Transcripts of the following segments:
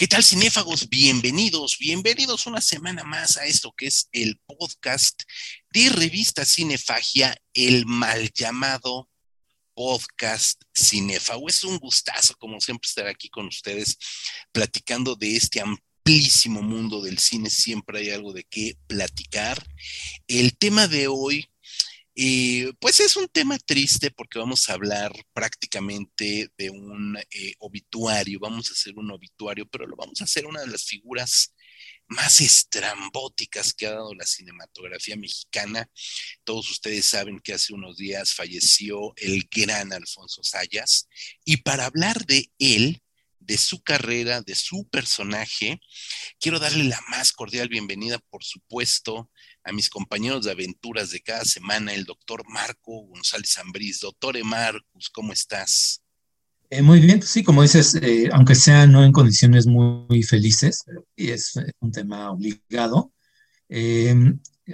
¿Qué tal, cinéfagos? Bienvenidos, bienvenidos una semana más a esto que es el podcast de revista Cinefagia, el mal llamado podcast Cinefago. Es un gustazo, como siempre, estar aquí con ustedes platicando de este amplísimo mundo del cine. Siempre hay algo de qué platicar. El tema de hoy eh, pues es un tema triste porque vamos a hablar prácticamente de un eh, obituario, vamos a hacer un obituario, pero lo vamos a hacer una de las figuras más estrambóticas que ha dado la cinematografía mexicana. Todos ustedes saben que hace unos días falleció el gran Alfonso Sayas y para hablar de él, de su carrera, de su personaje, quiero darle la más cordial bienvenida, por supuesto, a mis compañeros de aventuras de cada semana, el doctor Marco González Ambriz. Doctor Marcus, ¿cómo estás? Eh, muy bien, sí, como dices, eh, aunque sea no en condiciones muy, felices, y es eh, un tema obligado.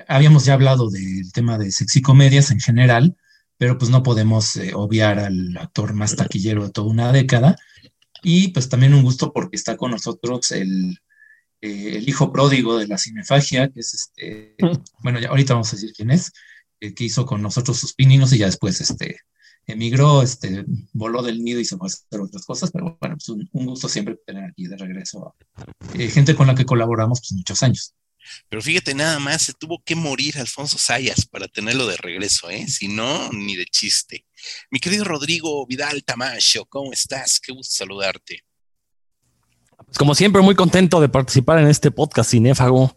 habíamos ya hablado del tema de sexicomedias en general, pero pues no podemos obviar al actor más taquillero de toda una década. Y pues también un gusto porque está con nosotros el eh, el hijo pródigo de la cinefagia, que es este, bueno, ya ahorita vamos a decir quién es, eh, que hizo con nosotros sus pininos y ya después este, emigró, este, voló del nido y se fue a hacer otras cosas, pero bueno, pues un, gusto siempre tener aquí de regreso eh, gente con la que colaboramos pues muchos años. Pero fíjate, nada más se tuvo que morir Alfonso Sayas para tenerlo de regreso, ¿eh? Si no, ni de chiste. Mi querido Rodrigo Vidal Tamacho, ¿cómo estás? Qué gusto saludarte. Pues como siempre, muy contento de participar en este podcast cinéfago.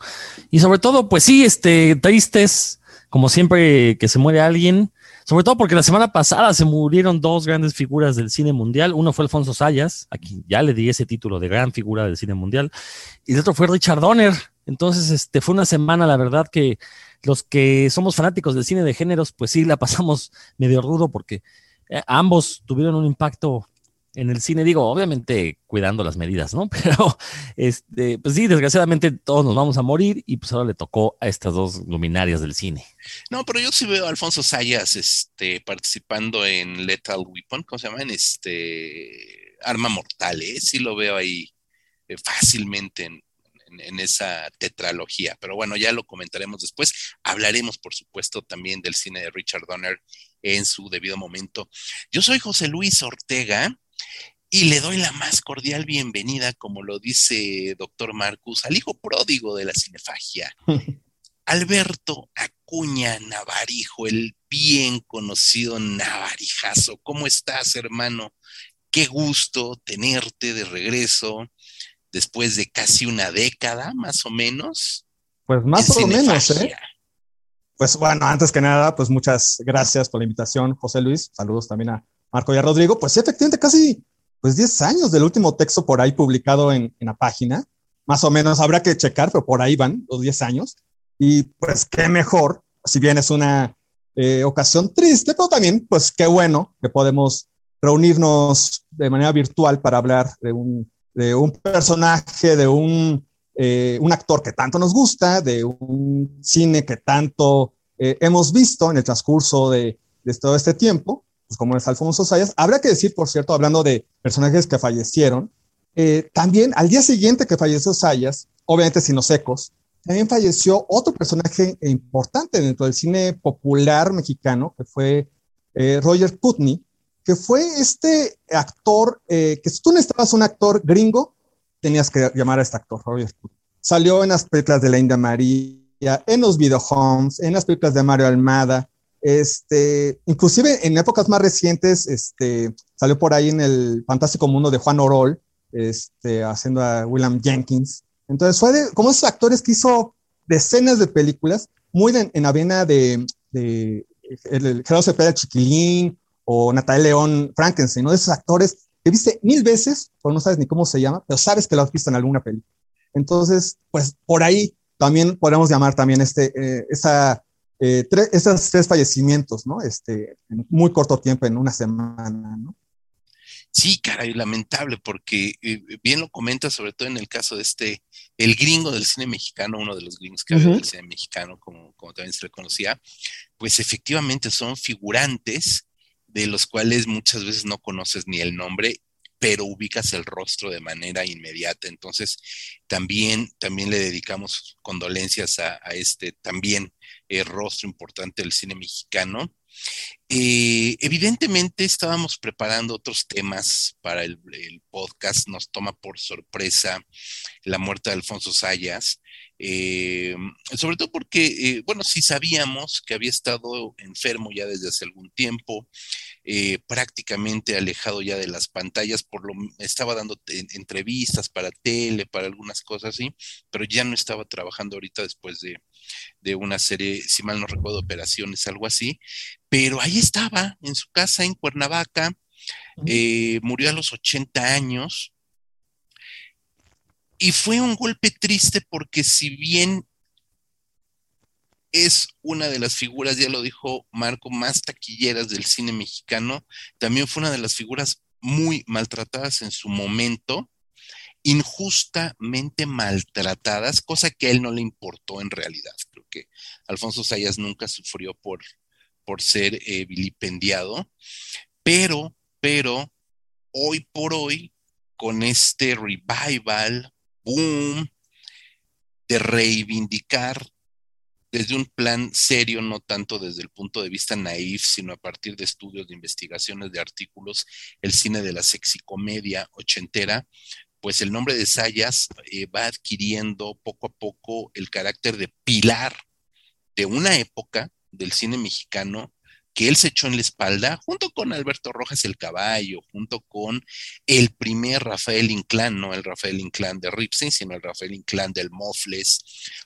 Y sobre todo, pues sí, este, tristes, como siempre que se muere alguien. Sobre todo porque la semana pasada se murieron dos grandes figuras del cine mundial. Uno fue Alfonso Sayas, a quien ya le di ese título de gran figura del cine mundial. Y el otro fue Richard Donner. Entonces, este, fue una semana, la verdad, que los que somos fanáticos del cine de géneros, pues sí, la pasamos medio rudo porque eh, ambos tuvieron un impacto en el cine, digo, obviamente cuidando las medidas, ¿no? Pero, este, pues sí, desgraciadamente todos nos vamos a morir y pues ahora le tocó a estas dos luminarias del cine. No, pero yo sí veo a Alfonso Sayas, este, participando en Lethal Weapon, ¿cómo se llama? En este, Arma Mortal, ¿eh? Sí lo veo ahí eh, fácilmente en, en, esa tetralogía. Pero bueno, ya lo comentaremos después. Hablaremos, por supuesto, también del cine de Richard Donner en su debido momento. Yo soy José Luis Ortega y le doy la más cordial bienvenida, como lo dice doctor Marcus, al hijo pródigo de la cinefagia, Alberto Acuña Navarijo, el bien conocido Navarijazo. ¿Cómo estás, hermano? Qué gusto tenerte de regreso después de casi una década, más o menos. Pues más o menos, ¿eh? Pues bueno, antes que nada, pues muchas gracias por la invitación, José Luis. Saludos también a Marco y a Rodrigo. Pues sí, efectivamente, casi pues 10 años del último texto por ahí publicado en, en la página. Más o menos habrá que checar, pero por ahí van los 10 años. Y pues qué mejor, si bien es una eh, ocasión triste, pero también pues qué bueno que podemos reunirnos de manera virtual para hablar de un, de un personaje, de un, eh, un actor que tanto nos gusta, de un cine que tanto eh, hemos visto en el transcurso de, de todo este tiempo pues como es Alfonso Sayas. Habrá que decir, por cierto, hablando de personajes que fallecieron, eh, también al día siguiente que falleció Sayas, obviamente sin los ecos, también falleció otro personaje importante dentro del cine popular mexicano, que fue eh, Roger Putney, que fue este actor, eh, que si tú necesitabas un actor gringo, tenías que llamar a este actor, Roger Putney. Salió en las películas de la India María, en los videohomes, en las películas de Mario Almada, este, inclusive en épocas más recientes, este, salió por ahí en el fantástico mundo de Juan Orol, este, haciendo a William Jenkins. Entonces fue de, como esos actores que hizo decenas de películas, muy en, en la vena de, de el, Gerardo Cepeda Chiquilín o Natalia León Frankenstein, ¿no? De esos actores que viste mil veces, pero no sabes ni cómo se llama, pero sabes que lo has visto en alguna película. Entonces, pues por ahí también podemos llamar también este, eh, esa eh, esos tres fallecimientos, ¿no? Este, en muy corto tiempo, en una semana, ¿no? Sí, caray, lamentable, porque eh, bien lo comenta, sobre todo en el caso de este, el gringo del cine mexicano, uno de los gringos que había del cine mexicano, como, como también se le conocía, pues efectivamente son figurantes de los cuales muchas veces no conoces ni el nombre pero ubicas el rostro de manera inmediata. Entonces, también, también le dedicamos condolencias a, este también eh, rostro importante del cine mexicano. Eh, evidentemente estábamos preparando otros temas para el, podcast, nos toma por sorpresa la muerte de Alfonso Sayas, eh, sobre todo porque, eh, bueno, sí sabíamos que había estado enfermo ya desde hace algún tiempo, prácticamente alejado ya de las pantallas, por lo estaba dando entrevistas para tele, para algunas cosas así, pero ya no estaba trabajando ahorita después de, de una serie, si mal no recuerdo, operaciones, algo así, pero ahí estaba, en su casa en Cuernavaca, eh, murió a los 80 años, y fue un golpe triste porque si bien es una de las figuras, ya lo dijo Marco, más taquilleras del cine mexicano, también fue una de las figuras muy maltratadas en su momento injustamente maltratadas, cosa que a él no le importó en realidad. Creo que Alfonso Sayas nunca sufrió por, por ser eh, vilipendiado, pero, pero, hoy por hoy, con este revival, boom, de reivindicar desde un plan serio, no tanto desde el punto de vista naif, sino a partir de estudios, de investigaciones, de artículos, el cine de la sexicomedia ochentera, pues el nombre de Sayas eh, va adquiriendo poco a poco el carácter de pilar de una época del cine mexicano que él se echó en la espalda, junto con Alberto Rojas el Caballo, junto con el primer Rafael Inclán, no el Rafael Inclán de Ripstein, sino el Rafael Inclán del Mofles,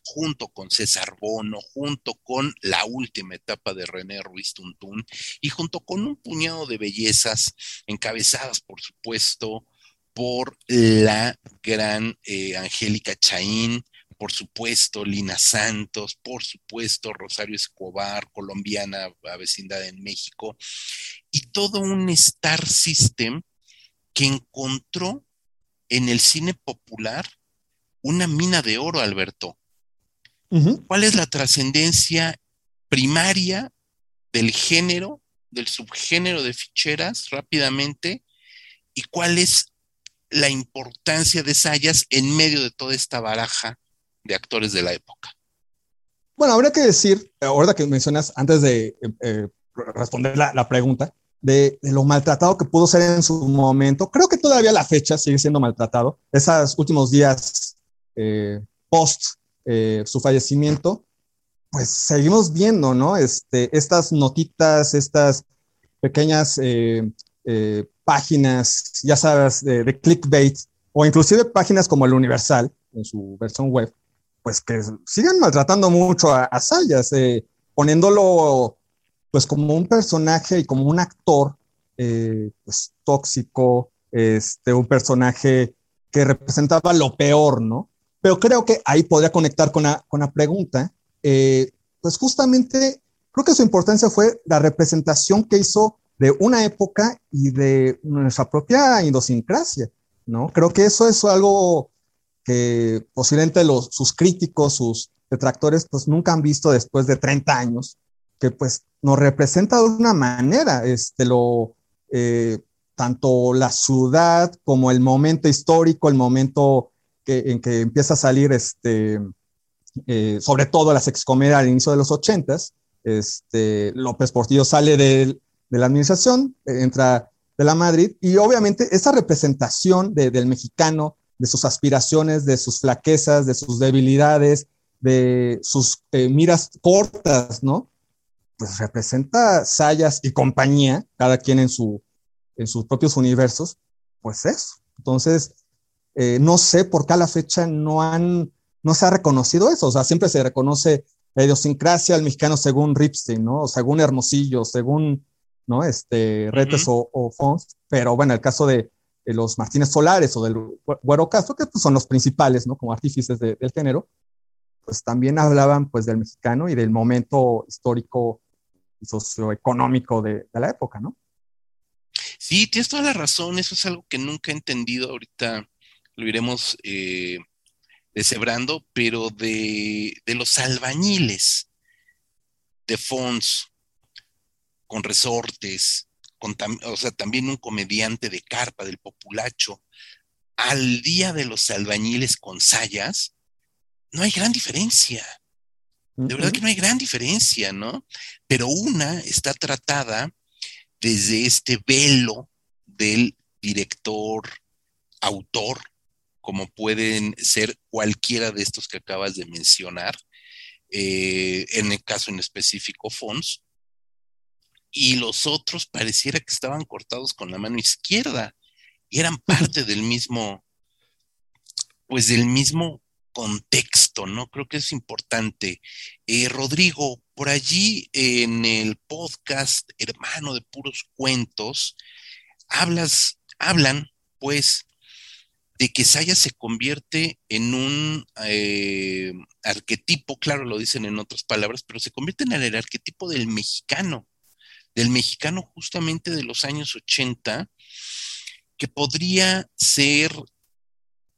junto con César Bono, junto con la última etapa de René Ruiz Tuntún, y junto con un puñado de bellezas encabezadas, por supuesto, por la gran eh, Angélica Chaín, por supuesto Lina Santos, por supuesto Rosario Escobar, colombiana a vecindad en México, y todo un star system que encontró en el cine popular una mina de oro, Alberto. ¿Cuál es la trascendencia primaria del género, del subgénero de ficheras rápidamente? ¿Y cuál es la importancia de Sayas en medio de toda esta baraja de actores de la época. Bueno, habría que decir, ahora que mencionas, antes de eh, eh, responder la, pregunta, de, lo maltratado que pudo ser en su momento, creo que todavía la fecha sigue siendo maltratado. Esos últimos días eh, post su fallecimiento, pues seguimos viendo, ¿no? Este, estas notitas, estas pequeñas páginas, ya sabes, de, clickbait, o inclusive páginas como el Universal, en su versión web, pues que sigan maltratando mucho a, Sayas, eh, poniéndolo pues como un personaje y como un actor eh, pues, tóxico, este, un personaje que representaba lo peor, ¿no? Pero creo que ahí podría conectar con la, con pregunta, eh, pues justamente creo que su importancia fue la representación que hizo de una época y de nuestra propia idiosincrasia, ¿no? Creo que eso es algo que posiblemente sus críticos, sus detractores, pues nunca han visto después de 30 años, que pues nos representa de una manera, este, lo, eh, tanto la ciudad como el momento histórico, el momento en que empieza a salir, este, eh, sobre todo la sexcomedia al inicio de los 80s, este, López Portillo sale de la administración, entra de la Madrid, y obviamente esa representación del mexicano, de sus aspiraciones, de sus flaquezas, de sus debilidades, de sus eh, miras cortas, ¿no? Pues representa Sayas y compañía, cada quien en, su, en sus propios universos, pues eso. Entonces, eh, no sé por qué a la fecha no han, no se ha reconocido eso, o sea, siempre se reconoce la idiosincrasia del mexicano según Ripstein, ¿no? O según Hermosillo, según ¿no? Este, Retes o, Fons, pero bueno, el caso de, los Martínez Solares o del Güero Castro, que pues, son los principales, ¿no? Como artífices del género, pues también hablaban pues del mexicano y del momento histórico y socioeconómico de, la época, ¿no? Sí, tienes toda la razón, eso es algo que nunca he entendido, ahorita lo iremos eh, deshebrando, pero de, de los albañiles de Fons, con resortes, o sea, también un comediante de carpa, del populacho, al día de los albañiles con sayas, no hay gran diferencia. De verdad que no hay gran diferencia, ¿no? Pero una está tratada desde este velo del director, autor, como pueden ser cualquiera de estos que acabas de mencionar, eh, en el caso en específico Fons, y los otros pareciera que estaban cortados con la mano izquierda y eran parte del mismo, pues del mismo contexto, ¿no? Creo que es importante. Eh, Rodrigo, por allí en el podcast Hermano de Puros Cuentos, hablas, hablan, pues, de que Saya se convierte en un eh, arquetipo, claro, lo dicen en otras palabras, pero se convierte en el arquetipo del mexicano, del mexicano justamente de los años 80, que podría ser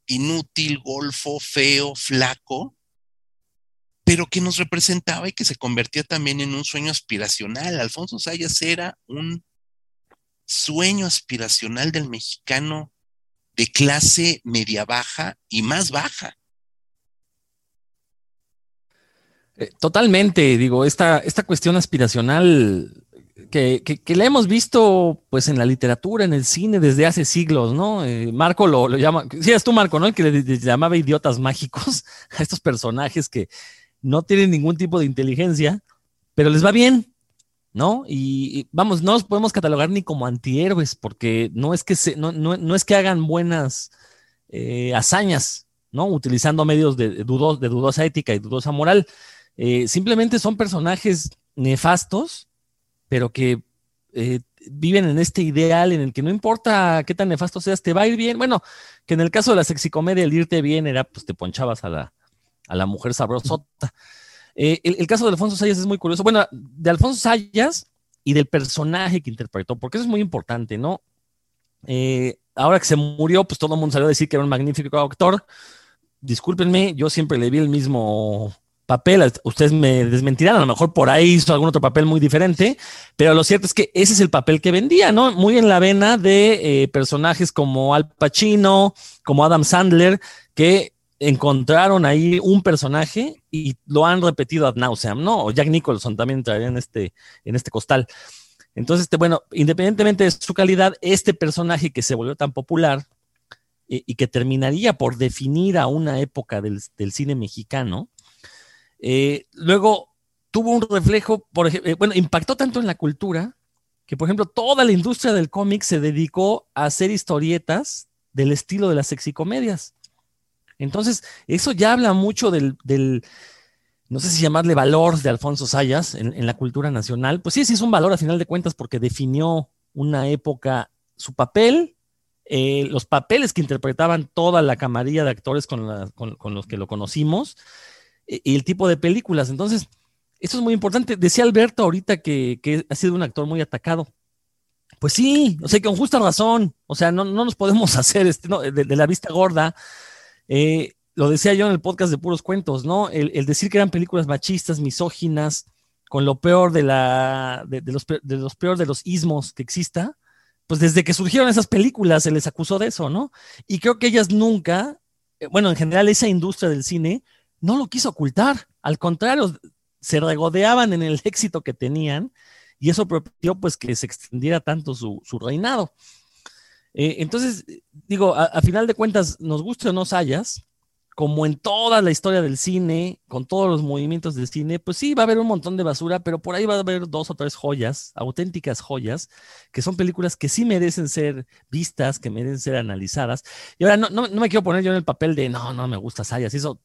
inútil, golfo, feo, flaco, pero que nos representaba y que se convertía también en un sueño aspiracional. Alfonso Sayas era un sueño aspiracional del mexicano de clase media baja y más baja. Eh, totalmente, digo, esta, esta cuestión aspiracional que, que, la hemos visto pues en la literatura, en el cine desde hace siglos, ¿no? Eh, Marco lo, llama, sí, es tú Marco, ¿no? El que le, llamaba idiotas mágicos a estos personajes que no tienen ningún tipo de inteligencia, pero les va bien, ¿no? Y, vamos, no los podemos catalogar ni como antihéroes, porque no es que, se, no, no, es que hagan buenas eh, hazañas, ¿no? Utilizando medios de, de dudosa ética y dudosa moral. Eh, simplemente son personajes nefastos pero que eh, viven en este ideal en el que no importa qué tan nefasto seas, te va a ir bien. Bueno, que en el caso de la sexicomedia, el irte bien era, pues te ponchabas a la, a la mujer sabrosota. Eh, el, caso de Alfonso Sayas es muy curioso. Bueno, de Alfonso Sayas y del personaje que interpretó, porque eso es muy importante, ¿no? Eh, ahora que se murió, pues todo el mundo salió a decir que era un magnífico actor. Discúlpenme, yo siempre le vi el mismo papel, ustedes me desmentirán, a lo mejor por ahí hizo algún otro papel muy diferente, pero lo cierto es que ese es el papel que vendía, ¿no? Muy en la vena de eh, personajes como Al Pacino, como Adam Sandler, que encontraron ahí un personaje y lo han repetido ad nauseam, ¿no? O Jack Nicholson también entraría en este, en este costal. Entonces, este, bueno, independientemente de su calidad, este personaje que se volvió tan popular eh, y que terminaría por definir a una época del, del cine mexicano, eh, luego tuvo un reflejo, por ejemplo, eh, bueno, impactó tanto en la cultura que, por ejemplo, toda la industria del cómic se dedicó a hacer historietas del estilo de las sexicomedias. Entonces, eso ya habla mucho del, no sé si llamarle valor de Alfonso Sayas en, la cultura nacional. Pues sí, sí es un valor a final de cuentas porque definió una época, su papel, eh, los papeles que interpretaban toda la camarilla de actores con los que lo conocimos y el tipo de películas. Entonces, eso es muy importante. Decía Alberto ahorita que, ha sido un actor muy atacado. Pues sí, o sea, con justa razón. O sea, no, nos podemos hacer este, de, la vista gorda. Eh, lo decía yo en el podcast de puros cuentos, ¿no? El, decir que eran películas machistas, misóginas, con lo peor de la, de, los, de los peor de los ismos que exista, pues desde que surgieron esas películas se les acusó de eso, ¿no? Y creo que ellas nunca, eh, bueno, en general esa industria del cine no lo quiso ocultar, al contrario, se regodeaban en el éxito que tenían y eso permitió pues que se extendiera tanto su, reinado. Eh, entonces, digo, a, final de cuentas, nos guste o no Sayas, como en toda la historia del cine, con todos los movimientos del cine, pues sí, va a haber un montón de basura, pero por ahí va a haber dos o tres joyas, auténticas joyas, que son películas que sí merecen ser vistas, que merecen ser analizadas. Y ahora, no, no, no me quiero poner yo en el papel de, no, no me gusta Sayas, eso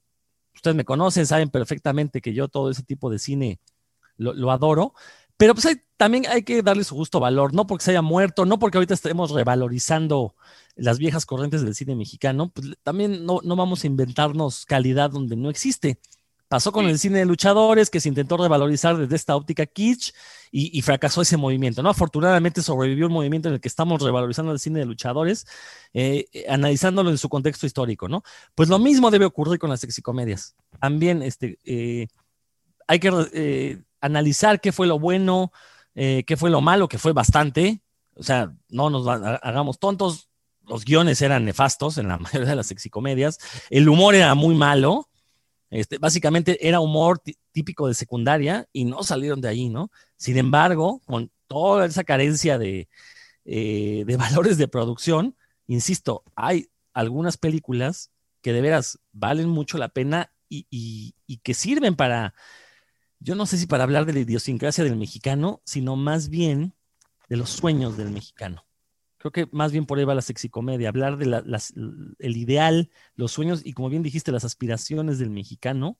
ustedes me conocen, saben perfectamente que yo todo ese tipo de cine lo, adoro, pero pues también hay que darle su justo valor, no porque se haya muerto, no porque ahorita estemos revalorizando las viejas corrientes del cine mexicano, pues también no, vamos a inventarnos calidad donde no existe. Pasó con el cine de luchadores, que se intentó revalorizar desde esta óptica kitsch y, fracasó ese movimiento, ¿no? Afortunadamente sobrevivió un movimiento en el que estamos revalorizando el cine de luchadores, eh, analizándolo en su contexto histórico, ¿no? Pues lo mismo debe ocurrir con las sexicomedias. También este, eh, hay que eh, analizar qué fue lo bueno, qué fue lo malo, que fue bastante, O sea, no nos hagamos tontos. Los guiones eran nefastos en la mayoría de las sexicomedias. El humor era muy malo. Este, básicamente era humor típico de secundaria y no salieron de ahí, ¿no? Sin embargo, con toda esa carencia de, eh, de valores de producción, insisto, hay algunas películas que de veras valen mucho la pena y, que sirven para, yo no sé si para hablar de la idiosincrasia del mexicano, sino más bien de los sueños del mexicano. Creo que más bien por ahí va la sexicomedia, hablar de el ideal, los sueños y como bien dijiste, las aspiraciones del mexicano.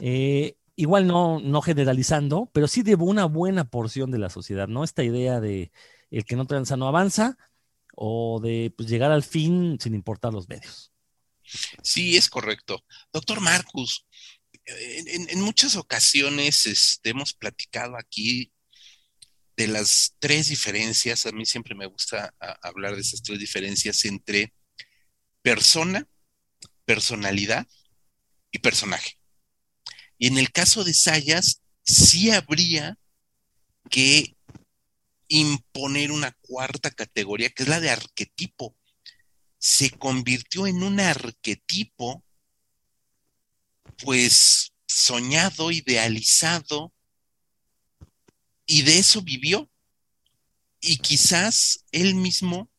Eh, igual no, no generalizando, pero sí de una buena porción de la sociedad, ¿no? Esta idea de el que no tranza no avanza o de pues, llegar al fin sin importar los medios. Sí, es correcto. Doctor Marcus, en, muchas ocasiones este, hemos platicado aquí de las tres diferencias, a mí siempre me gusta hablar de esas tres diferencias entre persona, personalidad y personaje. Y en el caso de Sayas, sí habría que imponer una cuarta categoría, que es la de arquetipo se convirtió en un arquetipo, pues soñado, idealizado, y de eso vivió. Y quizás él mismo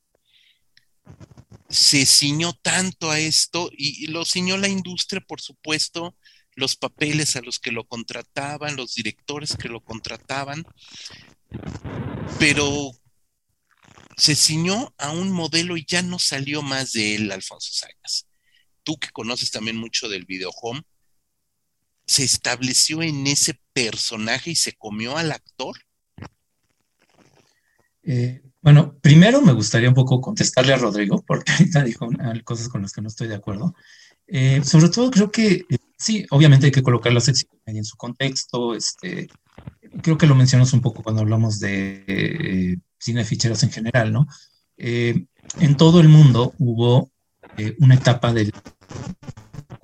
se ciñó tanto a esto y, lo ciñó la industria, por supuesto, los papeles a los que lo contrataban, los directores que lo contrataban, pero se ciñó a un modelo y ya no salió más de él, Alfonso Sayas. Tú que conoces también mucho del home, se estableció en ese personaje y se comió al actor. Eh, bueno, primero me gustaría un poco contestarle a Rodrigo, porque ahorita dijo cosas con las que no estoy de acuerdo. Eh, sobre todo creo que eh, sí, obviamente hay que colocar la sección en su contexto. Este, creo que lo mencionamos un poco cuando hablamos de cine ficheros en general, ¿no? En todo el mundo hubo una etapa del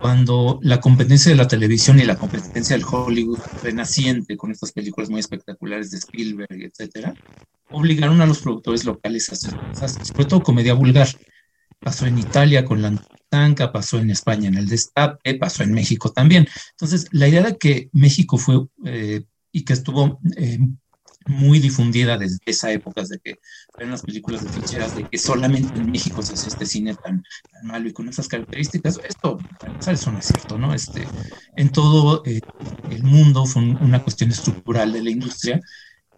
cuando la competencia de la televisión y la competencia del Hollywood renaciente con estas películas muy espectaculares de Spielberg, etcétera, obligaron a los productores locales a hacer cosas, sobre todo comedia vulgar. Pasó en Italia con la Tanca, pasó en España en el Destape, pasó en México también. Entonces, la idea de que México fue eh, y que estuvo muy difundida desde esa época, de que eran las películas de ficheras, de que solamente en México se hace este cine tan, malo y con esas características. Esto, eso no es cierto, ¿no? Este, en todo eh, el mundo fue una cuestión estructural de la industria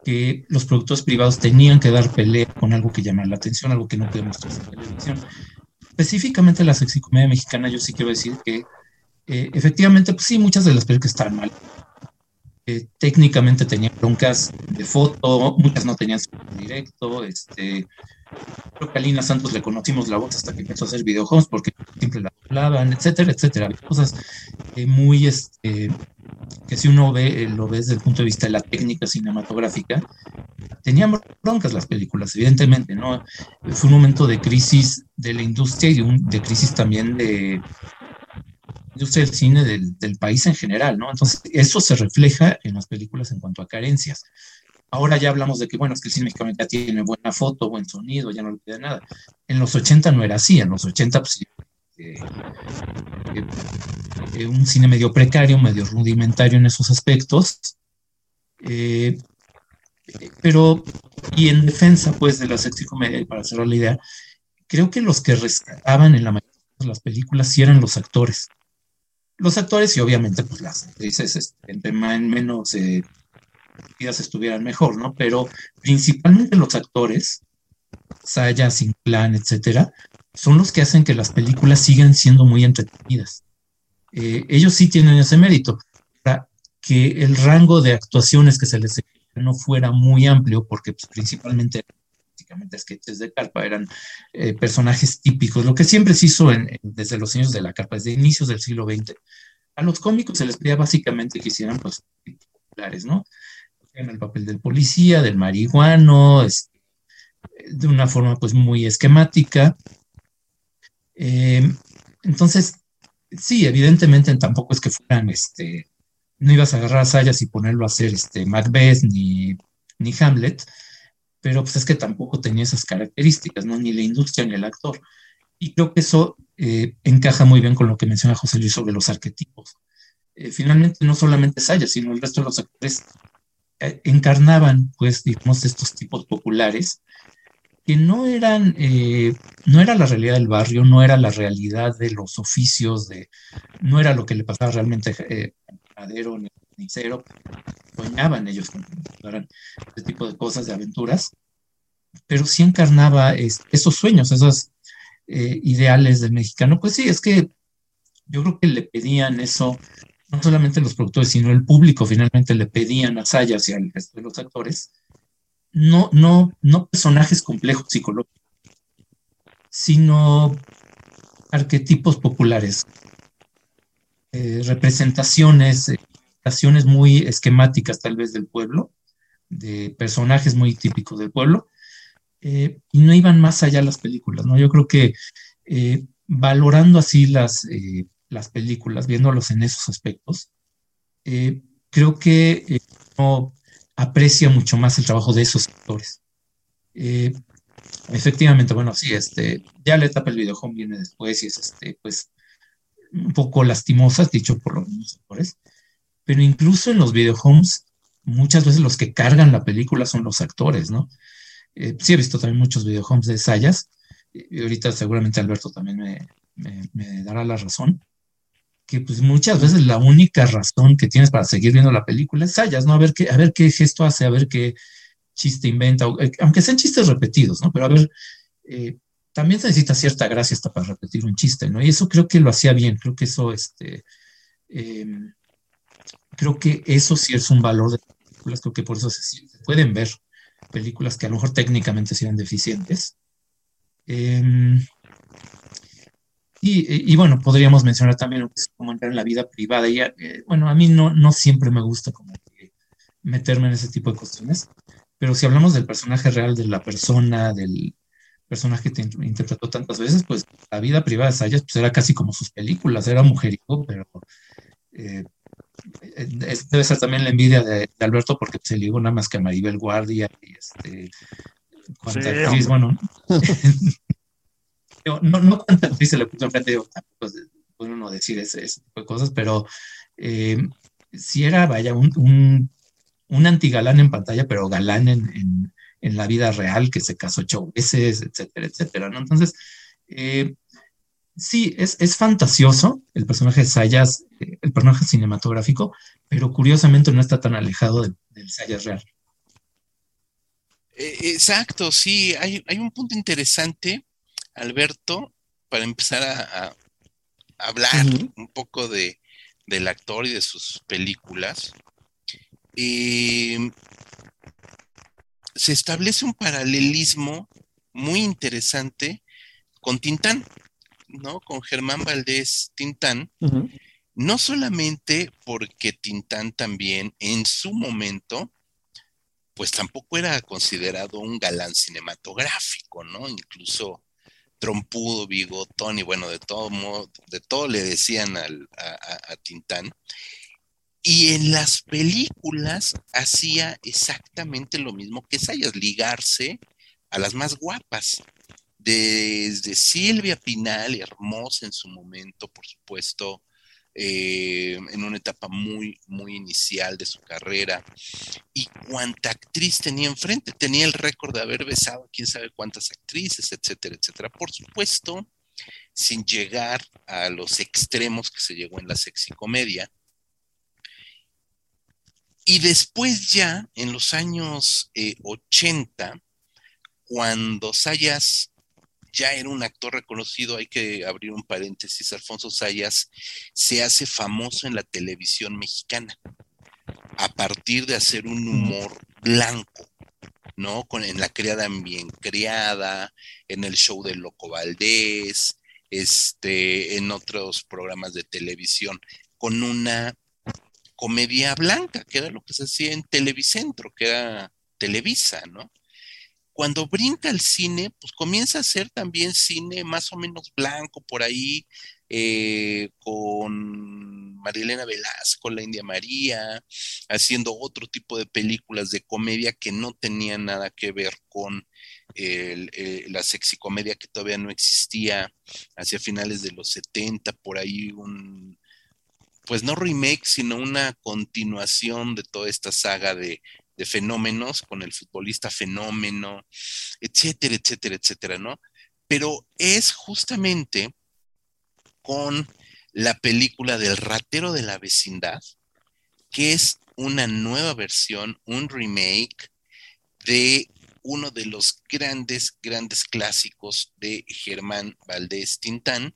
que los productores privados tenían que dar pelea con algo que llamara la atención, algo que no podía mostrarse en televisión. Específicamente la sexicomedia mexicana, yo sí quiero decir que eh, efectivamente, pues sí, muchas de las películas están mal, técnicamente tenían broncas de foto, muchas no tenían directo, este, creo que a Lina Santos le conocimos la voz hasta que empezó a hacer videojuegos porque siempre la hablaban, etcétera, etcétera. Cosas eh, muy, este, que si uno ve, eh, lo ve desde el punto de vista de la técnica cinematográfica, tenían broncas las películas, evidentemente, ¿no? Fue un momento de crisis de la industria y un, de crisis también de, industria del cine del, país en general, ¿no? Entonces, eso se refleja en las películas en cuanto a carencias. Ahora ya hablamos de que, bueno, es que el cine mexicano ya tiene buena foto, buen sonido, ya no le queda nada. En los 80 no era así, en los 80 pues, eh, eh, eh, un cine medio precario, medio rudimentario en esos aspectos. pero, y en defensa, pues, de la sexicomedia, y para cerrar la idea, creo que los que rescataban en la mayoría de las películas sí eran los actores los actores y obviamente pues las actrices este, entre menos eh, estuvieran mejor, ¿no? Pero principalmente los actores, Saya, Sinclair, etcétera, son los que hacen que las películas sigan siendo muy entretenidas. Eh, ellos sí tienen ese mérito. Para que el rango de actuaciones que se les no fuera muy amplio, porque pues, principalmente básicamente sketches de carpa, eran eh, personajes típicos, lo que siempre se hizo desde los años de la carpa, desde inicios del siglo XX. A los cómicos se les pedía básicamente que hicieran pues populares, ¿no? En el papel del policía, del marihuano, este, de una forma pues muy esquemática. Em, entonces, sí, evidentemente tampoco es que fueran, este, no ibas a agarrar a Sayas y ponerlo a hacer este, Macbeth ni, ni Hamlet, pero pues es que tampoco tenía esas características, ¿no? Ni la industria ni el actor. Y creo que eso eh, encaja muy bien con lo que menciona José Luis sobre los arquetipos. Eh, finalmente, no solamente Sayas, sino el resto de los actores eh, encarnaban, pues, digamos, estos tipos populares que no eran, no era la realidad del barrio, no era la realidad de los oficios, de, no era lo que le pasaba realmente a Madero ni ni cero, soñaban ellos con este tipo de cosas, de aventuras, pero sí encarnaba esos sueños, esos eh, ideales del mexicano. Pues sí, es que yo creo que le pedían eso, no solamente los productores, sino el público finalmente le pedían a Sayas y al resto de los actores, no, no, no personajes complejos psicológicos, sino arquetipos populares, eh, representaciones eh, muy esquemáticas tal vez del pueblo, de personajes muy típicos del pueblo, eh, y no iban más allá las películas, ¿no? Yo creo que eh, valorando así las, eh, las películas, viéndolos en esos aspectos, creo que uno aprecia mucho más el trabajo de esos actores. efectivamente, bueno, sí, este, ya la etapa del videojuego viene después y es este, pues, un poco lastimosa, dicho por los mismos actores, pero incluso en los videohomes, muchas veces los que cargan la película son los actores, ¿no? Eh, sí he visto también muchos videohomes de Sayas, y ahorita seguramente Alberto también me, dará la razón, que pues muchas veces la única razón que tienes para seguir viendo la película es Sayas, ¿no? A ver qué, a ver qué gesto hace, a ver qué chiste inventa, eh, aunque sean chistes repetidos, ¿no? Pero a ver, eh, también se necesita cierta gracia hasta para repetir un chiste, ¿no? Y eso creo que lo hacía bien, creo que eso, este, em, creo que eso sí es un valor de películas, creo que por eso se, pueden ver películas que a lo mejor técnicamente sean deficientes. Em, y, bueno, podríamos mencionar también cómo entrar en la vida privada. Y, eh, bueno, a mí no, no siempre me gusta como meterme en ese tipo de cuestiones, pero si hablamos del personaje real, de la persona, del personaje que interpretó tantas veces, pues la vida privada de Sayas pues, era casi como sus películas, era mujerico, pero eh, debe ser también la envidia de, Alberto porque se ligó nada más que a Maribel Guardia y este cuánta actriz, bueno no, no cuánta actriz se le puso enfrente pues, puede uno decir ese, tipo de cosas pero eh, si era vaya un, un, un, antigalán en pantalla pero galán en, en, en, la vida real que se casó ocho veces etcétera etcétera ¿no? entonces eh, sí, es, es, fantasioso el personaje de Sayas, eh, el personaje cinematográfico, pero curiosamente no está tan alejado del, Sayas real. Eh, exacto, sí, hay, un punto interesante, Alberto, para empezar a, hablar un poco de, del actor y de sus películas. Eh, se establece un paralelismo muy interesante con Tintán. ¿No? Con Germán Valdés Tintán, no solamente porque Tintán también en su momento, pues tampoco era considerado un galán cinematográfico, ¿no? Incluso trompudo, bigotón y bueno, de todo modo, de todo le decían a, a Tintán. Y en las películas hacía exactamente lo mismo que Sayas, ligarse a las más guapas desde Silvia Pinal, hermosa en su momento, por supuesto, eh, en una etapa muy, muy inicial de su carrera, y cuánta actriz tenía enfrente, tenía el récord de haber besado a quién sabe cuántas actrices, etcétera, etcétera. Por supuesto, sin llegar a los extremos que se llegó en la sexicomedia. Y después ya, en los años 80, eh, cuando Sayas ya era un actor reconocido, hay que abrir un paréntesis, Alfonso Sayas se hace famoso en la televisión mexicana a partir de hacer un humor blanco, ¿no? Con, en la criada bien criada, en el show de Loco Valdés, este, en otros programas de televisión, con una comedia blanca, que era lo que se hacía en Televicentro, que era Televisa, ¿no? Cuando brinca al cine, pues comienza a ser también cine más o menos blanco por ahí, eh, con Marilena Velasco, la India María, haciendo otro tipo de películas de comedia que no tenían nada que ver con eh, la sexicomedia que todavía no existía hacia finales de los 70, por ahí un, pues no remake, sino una continuación de toda esta saga de, de fenómenos con el futbolista fenómeno, etcétera, etcétera, etcétera, ¿no? Pero es justamente con la película del ratero de la vecindad, que es una nueva versión, un remake de uno de los grandes, grandes clásicos de Germán Valdés Tintán,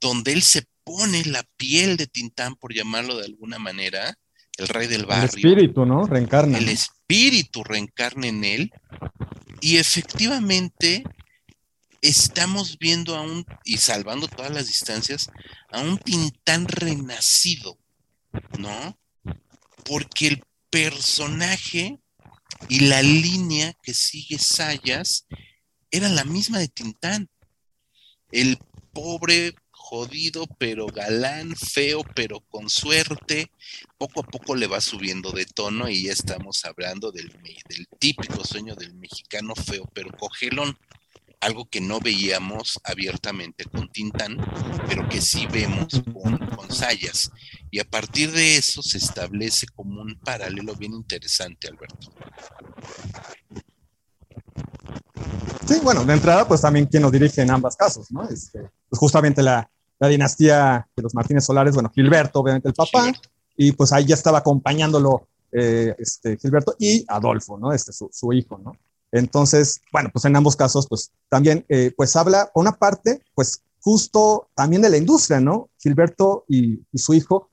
donde él se pone la piel de Tintán, por llamarlo de alguna manera, el rey del barrio. El espíritu, ¿no? Reencarna. El espíritu reencarna en él. Y efectivamente estamos viendo a un, y salvando todas las distancias, a un Tintán renacido, ¿no? Porque el personaje y la línea que sigue Sayas era la misma de Tintán. El pobre jodido, pero galán, feo, pero con suerte. Poco a poco le va subiendo de tono y ya estamos hablando del, del típico sueño del mexicano feo, pero cogelón. Algo que no veíamos abiertamente con Tintán, pero que sí vemos con, Sayas. Y a partir de eso se establece como un paralelo bien interesante, Alberto. Sí, bueno, de entrada, pues también quien nos dirige en ambos casos, ¿no? Este, pues justamente la, la dinastía de los Martínez Solares, bueno, Gilberto, obviamente el papá, y pues ahí ya estaba acompañándolo eh, este, Gilberto y Adolfo, ¿no? Este, su, su, hijo, ¿no? Entonces, bueno, pues en ambos casos, pues también, eh, pues habla, por una parte, pues justo también de la industria, ¿no? Gilberto y, y su hijo,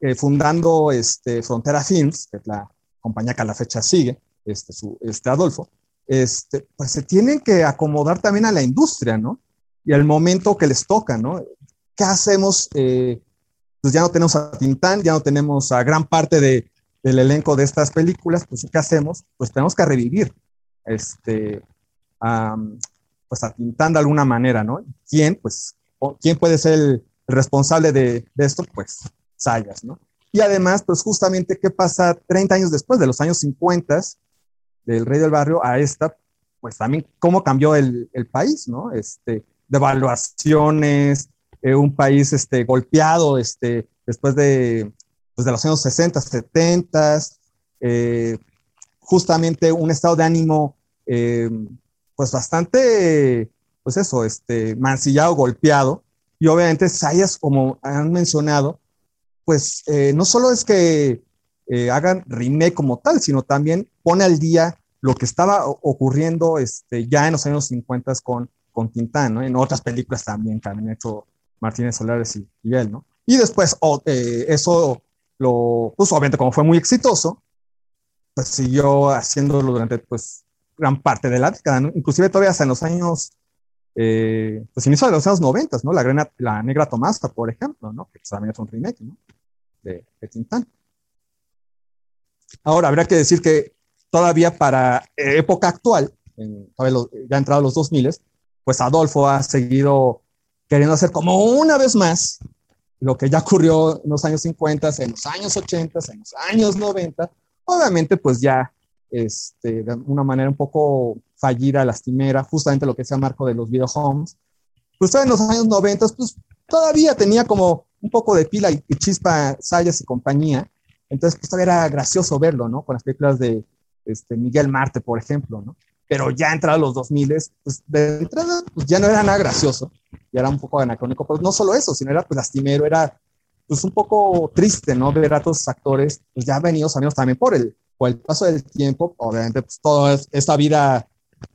eh, fundando este, Frontera Films, que es la compañía que a la fecha sigue, este, su, este Adolfo, este, pues se tienen que acomodar también a la industria, ¿no? Y al momento que les toca, ¿no? ¿Qué hacemos? Eh, pues ya no tenemos a Tintán, ya no tenemos a gran parte de, del elenco de estas películas, pues ¿qué hacemos? Pues tenemos que revivir este, pues a Tintán de alguna manera, ¿no? ¿Quién? Pues, ¿quién puede ser el, responsable de, de, esto? Pues Sayas, ¿no? Y además, pues justamente, ¿qué pasa 30 años después de los años 50 del Rey del Barrio a esta? Pues también cómo cambió el, el país, ¿no? Este, devaluaciones, eh, un país este, golpeado este, después de, pues, de los años 60, 70, eh, justamente un estado de ánimo eh, pues bastante, pues eso, este, mancillado, golpeado. Y obviamente Sayas, como han mencionado, pues no solo es que hagan remake como tal, sino también pone al día lo que estaba ocurriendo este, ya en los años 50 con, con Tintán, ¿no? En otras películas también que han hecho Martínez Solares y, y él, ¿no? Y después oh, eh, eso lo, pues obviamente como fue muy exitoso, pues siguió haciéndolo durante pues gran parte de la década, ¿no? Inclusive todavía hasta en los años, eh, pues inicio de los años 90, ¿no? La, grena, la Negra Tomasa, por ejemplo, ¿no? Que también es un remake, ¿no? De, de Tintán. Ahora, habría que decir que todavía para época actual, en, lo, ya entrado los 2000, pues Adolfo ha seguido queriendo hacer como una vez más lo que ya ocurrió en los años 50, en los años 80, en los años 90, obviamente pues ya este, de una manera un poco fallida, lastimera, justamente lo que sea Marco de los videohomes, pues en los años 90 pues todavía tenía como un poco de pila y, y chispa Sayas y compañía, entonces pues todavía era gracioso verlo, ¿no? Con las películas de este, Miguel Marte, por ejemplo, ¿no? Pero ya entrado los 2000, pues de entrada pues ya no era nada gracioso, ya era un poco anacrónico, pero no solo eso, sino era pues lastimero, era pues un poco triste, ¿no? Ver a todos los actores, pues ya venidos amigos también por el, por el paso del tiempo, obviamente pues toda esta vida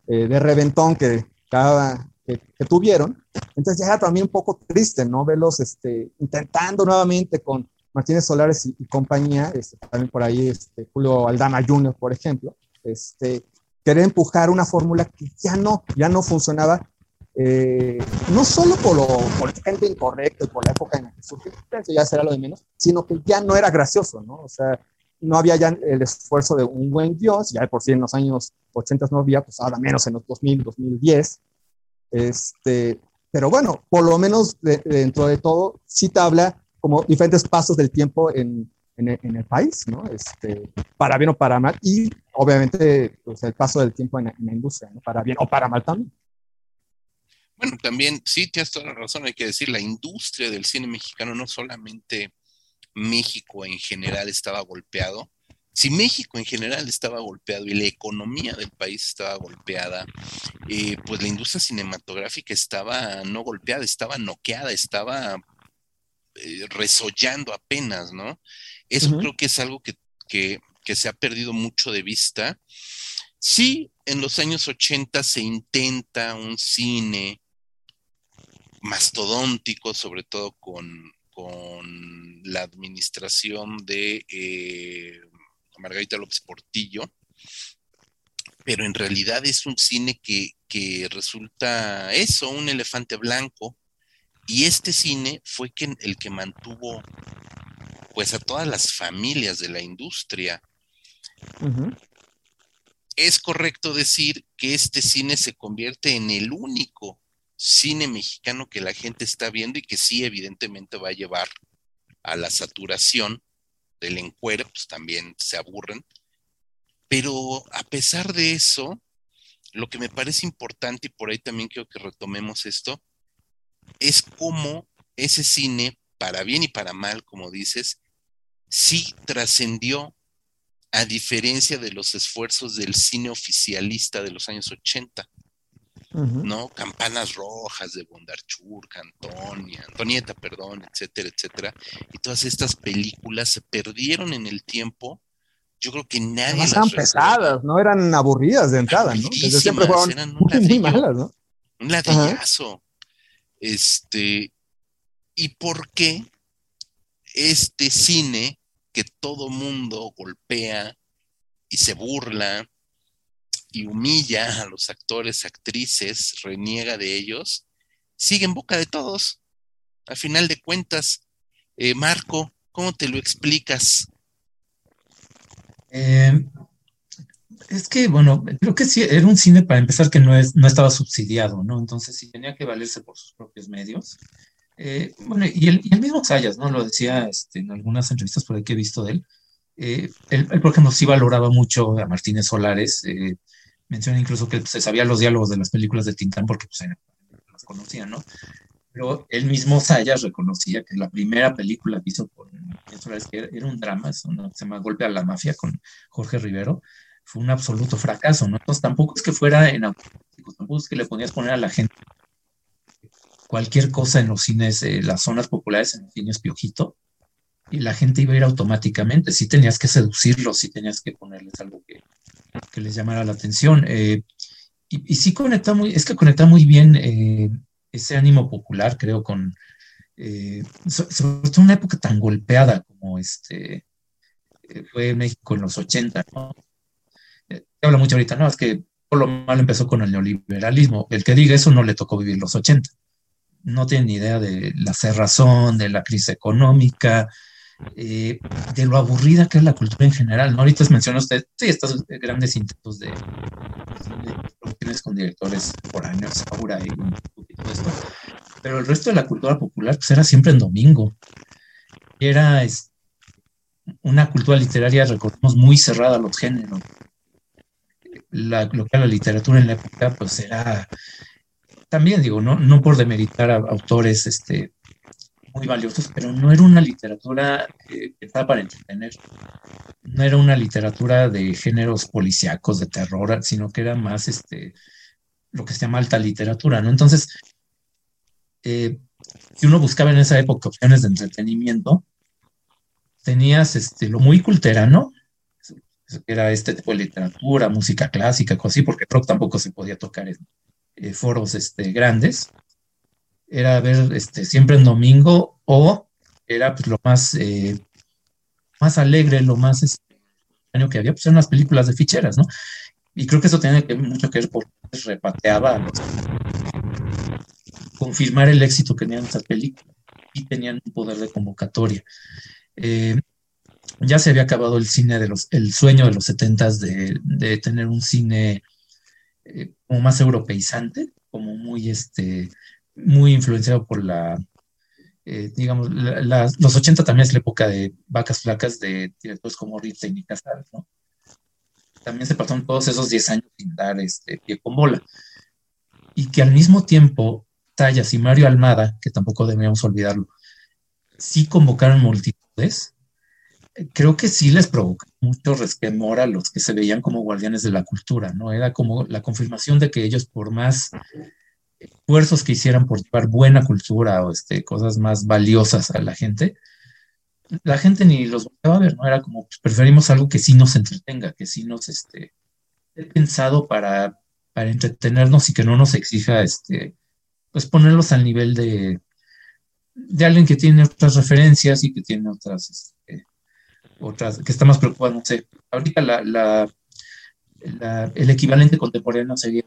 eh, de reventón que, cada, que, que, tuvieron, entonces ya era también un poco triste, ¿no? Verlos este, intentando nuevamente con Martínez Solares y, y compañía, este, también por ahí este, Julio Aldama Jr., por ejemplo, este, querer empujar una fórmula que ya no, ya no funcionaba, eh, no solo por lo políticamente incorrecto y por la época en la que surgió, ya será lo de menos, sino que ya no era gracioso, ¿no? O sea, no había ya el esfuerzo de un buen Dios, ya de por sí en los años 80 no había, pues ahora menos en los 2000, 2010. Este, pero bueno, por lo menos dentro de todo, sí te habla como diferentes pasos del tiempo en, en, el, país, ¿no? Este, para bien o para mal, y obviamente pues, el paso del tiempo en, la industria, ¿no? Para bien o para mal también. Bueno, también, sí, tienes toda la razón, hay que decir, la industria del cine mexicano, no solamente México en general estaba golpeado, si México en general estaba golpeado y la economía del país estaba golpeada, eh, pues la industria cinematográfica estaba no golpeada, estaba noqueada, estaba eh, resollando apenas, ¿no? Eso creo que es algo que, que, se ha perdido mucho de vista. Sí, en los años 80 se intenta un cine mastodóntico, sobre todo con, con la administración de eh, Margarita López Portillo, pero en realidad es un cine que, resulta eso, un elefante blanco, y este cine fue el que mantuvo pues a todas las familias de la industria. Es correcto decir que este cine se convierte en el único cine mexicano que la gente está viendo y que sí evidentemente va a llevar a la saturación del encuero, pues también se aburren. Pero a pesar de eso, lo que me parece importante, y por ahí también quiero que retomemos esto, es cómo ese cine, para bien y para mal, como dices, sí trascendió a diferencia de los esfuerzos del cine oficialista de los años 80. ¿no? Campanas Rojas de Bondarchur, Antonia, Antonieta, perdón, etcétera, etcétera. Y todas estas películas se perdieron en el tiempo. Yo creo que nadie. No eran pesadas, no eran aburridas de entrada, ¿no? Desde siempre fueron eran un muy malas, ¿no? Un latillazo. Este. ¿Y por qué este cine que todo mundo golpea y se burla y humilla a los actores, actrices, reniega de ellos, sigue en boca de todos. Al final de cuentas, eh, Marco, ¿cómo te lo explicas? Eh, es que, bueno, creo que sí, era un cine para empezar que no, es, no estaba subsidiado, ¿no? Entonces sí tenía que valerse por sus propios medios. Eh, bueno, y el, mismo Sayas, ¿no? Lo decía este, en algunas entrevistas por ahí que he visto de él. él, por ejemplo, sí valoraba mucho a Martínez Solares, menciona incluso que se sabía los diálogos de las películas de Tintán porque pues, las conocía, ¿no? Pero él mismo, Sayas, reconocía que la primera película que hizo con que era un drama, se llama Golpe a la Mafia con Jorge Rivero, fue un absoluto fracaso, ¿no? Entonces tampoco es que fuera en tampoco es que le ponías poner a la gente cualquier cosa en los cines, eh, las zonas populares en los cines piojito, y la gente iba a ir automáticamente. Si tenías que seducirlos, si tenías que ponerles algo que, les llamara la atención. Eh, y, sí conecta muy, es que conecta muy bien eh, ese ánimo popular, creo, con, sobre todo una época tan golpeada como este fue México en los 80, ¿no? habla mucho ahorita, no, es que por lo malo empezó con el neoliberalismo. El que diga eso no le tocó vivir los 80. No tiene ni idea de la cerrazón, de la crisis económica, eh, de lo aburrida que es la cultura en general. ¿no? Ahorita menciona usted, sí, estos grandes intentos de, producciones con directores por años, Aura y un esto, pero el resto de la cultura popular pues era siempre en domingo. Era una cultura literaria, recordemos, muy cerrada a los géneros. La, lo que era la literatura en la época, pues era, también digo, no, no por demeritar autores este, muy valiosos, pero no era una literatura que estaba para entretener. No era una literatura de géneros policíacos, de terror, sino que era más este, lo que se llama alta literatura, ¿no? Entonces, eh, si uno buscaba en esa época opciones de entretenimiento, tenías este, lo muy culterano, era este tipo de literatura, música clásica, cosas así, porque rock tampoco se podía tocar en eh, foros este, grandes era ver este, siempre en domingo o era pues, lo más, eh, más alegre, lo más este, que había, pues eran las películas de ficheras, ¿no? Y creo que eso tiene mucho que ver porque repateaba confirmar el éxito que tenían esas películas y tenían un poder de convocatoria. Eh, ya se había acabado el cine de los, el sueño de los setentas de, de tener un cine eh, como más europeizante, como muy este, muy influenciado por la, eh, digamos, los 80 también es la época de vacas flacas de directores como Ripstein y Casares, ¿no? También se pasaron todos esos 10 años sin dar este, pie con bola. Y que al mismo tiempo, Tallas y Mario Almada, que tampoco deberíamos olvidarlo, sí convocaron multitudes, creo que sí les provocó mucho resquemor a los que se veían como guardianes de la cultura, ¿no? Era como la confirmación de que ellos, por más esfuerzos que hicieran por llevar buena cultura o este, cosas más valiosas a la gente, la gente ni los volteaba a ver, ¿no? Era como, pues, preferimos algo que sí nos entretenga, que sí nos, este, he pensado para, para entretenernos y que no nos exija, este, pues ponerlos al nivel de, de alguien que tiene otras referencias y que tiene otras, este, otras, que está más preocupado, no sé. Ahorita la, el equivalente contemporáneo sería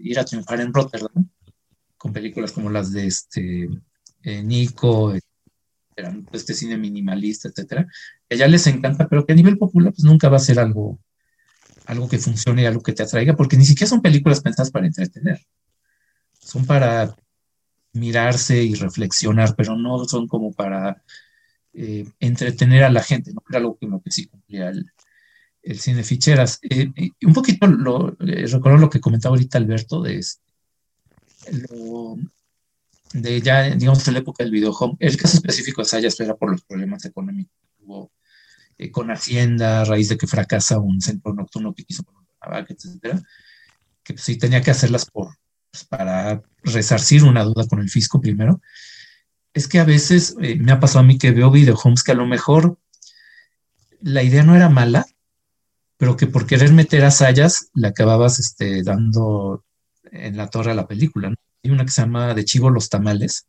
ir a triunfar en Rotterdam, con películas como las de este eh, Nico, este cine minimalista, etcétera, que a ella les encanta, pero que a nivel popular pues nunca va a ser algo, algo que funcione, algo que te atraiga, porque ni siquiera son películas pensadas para entretener. Son para mirarse y reflexionar, pero no son como para eh, entretener a la gente, ¿no? Era que, lo que sí cumplía el, cine ficheras. Eh, un poquito lo, eh, recuerdo lo que comentaba ahorita Alberto de, lo, de ya, digamos, en la época del videohome. El caso específico de Sayas era por los problemas económicos que hubo con Hacienda, a raíz de que fracasa un centro nocturno que quiso poner una vaca, etcétera, que pues, sí tenía que hacerlas por, pues, para resarcir una duda con el fisco primero es que a veces eh, me ha pasado a mí que veo videohomes que a lo mejor la idea no era mala, pero que por querer meter a sayas le acababas este, dando en la torre a la película. Hay una que se llama De Chivo los Tamales.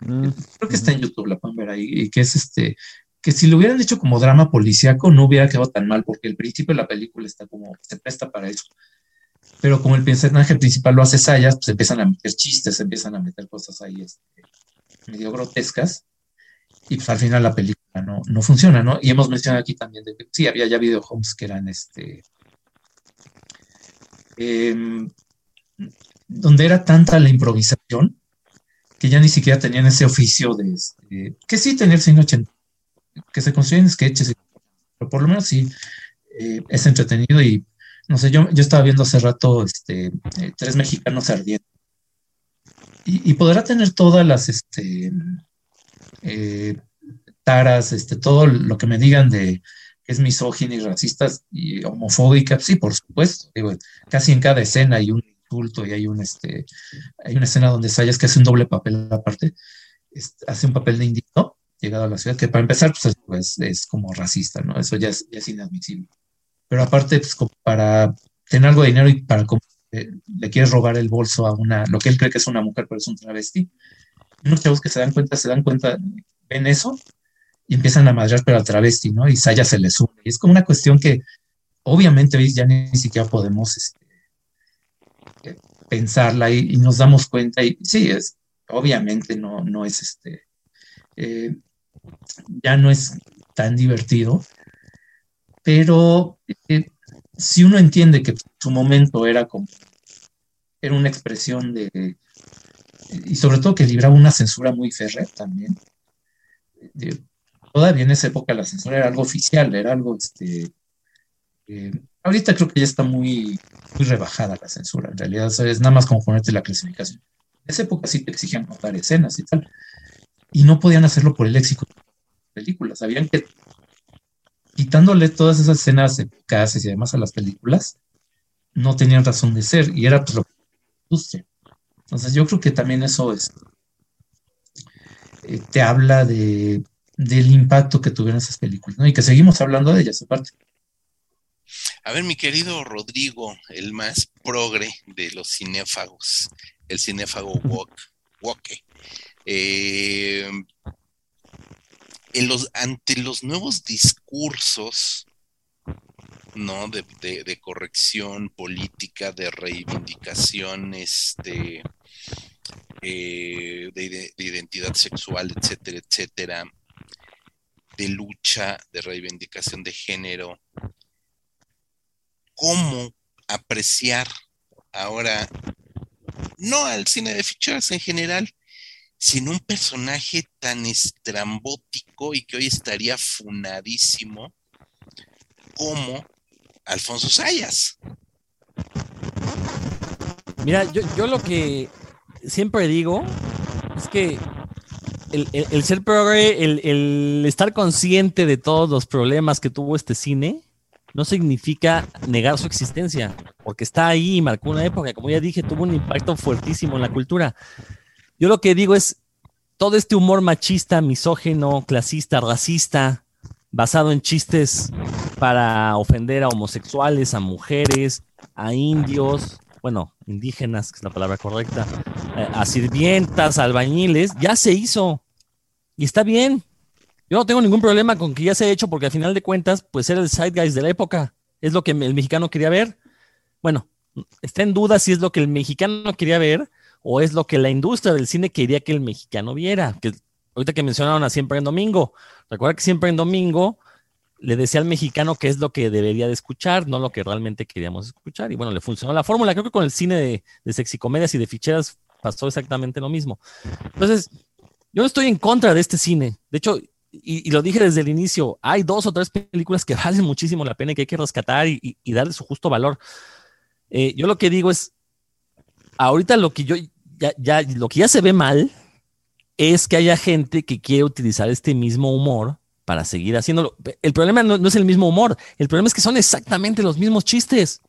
Mm, Creo que está en YouTube, la pueden ver ahí, y que es este, que si lo hubieran hecho como drama policíaco no hubiera quedado tan mal, porque el principio de la película está como, se presta para eso. Pero como el personaje principal lo hace Sayas, pues empiezan a meter chistes, empiezan a meter cosas ahí este, medio grotescas, y pues al final la película no, no funciona, ¿no? Y hemos mencionado aquí también de que sí, había ya videohomes que eran este. Em, donde era tanta la improvisación que ya ni siquiera tenían ese oficio de este, que sí tener cine 80, que se construyen sketches, pero por lo menos sí eh, es entretenido y no sé, yo, yo estaba viendo hace rato este, eh, tres mexicanos ardientes y, podrá tener todas las este, eh, taras, este, todo lo que me digan de que es misógina y racista y homofóbica, sí, por supuesto. casi en cada escena hay un insulto y hay un este, hay una escena donde Sayas que hace un doble papel aparte, hace un papel de indigno llegado a la ciudad, que para empezar, pues, pues es, como racista, ¿no? Eso ya es, ya es inadmisible. Pero aparte, pues para tener algo de dinero y para le quiere robar el bolso a una, lo que él cree que es una mujer, pero es un travesti. Unos chavos que se dan cuenta, se dan cuenta, ven eso y empiezan a madrear pero al travesti, ¿no? Y Saya se les une. Y es como una cuestión que obviamente ya ni, siquiera podemos este, eh, pensarla y, nos damos cuenta. Y sí, es, obviamente no, no es este, eh, ya no es tan divertido, pero eh, si uno entiende que su momento era como, era una expresión de, y sobre todo que libraba una censura muy férrea también. todavía en esa época la censura era algo oficial, era algo, este, ahorita creo que ya está muy, muy rebajada la censura, en realidad es nada más como ponerte la clasificación. En esa época sí te exigían contar escenas y tal, y no podían hacerlo por el léxico de películas, sabían que quitándole todas esas escenas eficaces y además a las películas, no tenían razón de ser y era pues lo que industria. Entonces yo creo que también eso es, eh, te habla de, del impacto que tuvieron esas películas, ¿no? Y que seguimos hablando de ellas aparte. A ver, mi querido Rodrigo, el más progre de los cinéfagos, el cinéfago Woke. Eh, ante los nuevos discursos ¿no? De, corrección política, de reivindicación este, eh, de, identidad sexual, etcétera, etcétera, de lucha, de reivindicación de género. ¿Cómo apreciar ahora no al cine de ficheras en general, sino un personaje tan estrambótico y que hoy estaría funadísimo como Alfonso Sayas. Mira, yo, yo lo que siempre digo es que el, ser progre, el, estar consciente de todos los problemas que tuvo este cine, no significa negar su existencia, porque está ahí y marcó una época, como ya dije, tuvo un impacto fuertísimo en la cultura. Yo lo que digo es, todo este humor machista, misógeno, clasista, racista, basado en chistes para ofender a homosexuales, a mujeres, a indios, bueno, indígenas, que es la palabra correcta, eh, a sirvientas, albañiles, ya se hizo. Y está bien. Yo no tengo ningún problema con que ya se haya hecho porque al final de cuentas, pues era el side guys de la época. Es lo que el mexicano quería ver. Bueno, está en duda si es lo que el mexicano quería ver o es lo que la industria del cine quería que el mexicano viera. Que ahorita que mencionaron a Siempre en Domingo, recuerda que Siempre en Domingo le decía al mexicano qué es lo que debería de escuchar, no lo que realmente queríamos escuchar. Y bueno, le funcionó la fórmula. Creo que con el cine de, de sexicomedias y de ficheras pasó exactamente lo mismo. Entonces, yo no estoy en contra de este cine. De hecho, y, lo dije desde el inicio, hay dos o tres películas que valen muchísimo la pena y que hay que rescatar y, darle su justo valor. Eh, yo lo que digo es, ahorita lo que yo ya, lo que ya se ve mal es que haya gente que quiere utilizar este mismo humor para seguir haciéndolo. El problema no, es el mismo humor, el problema es que son exactamente los mismos chistes.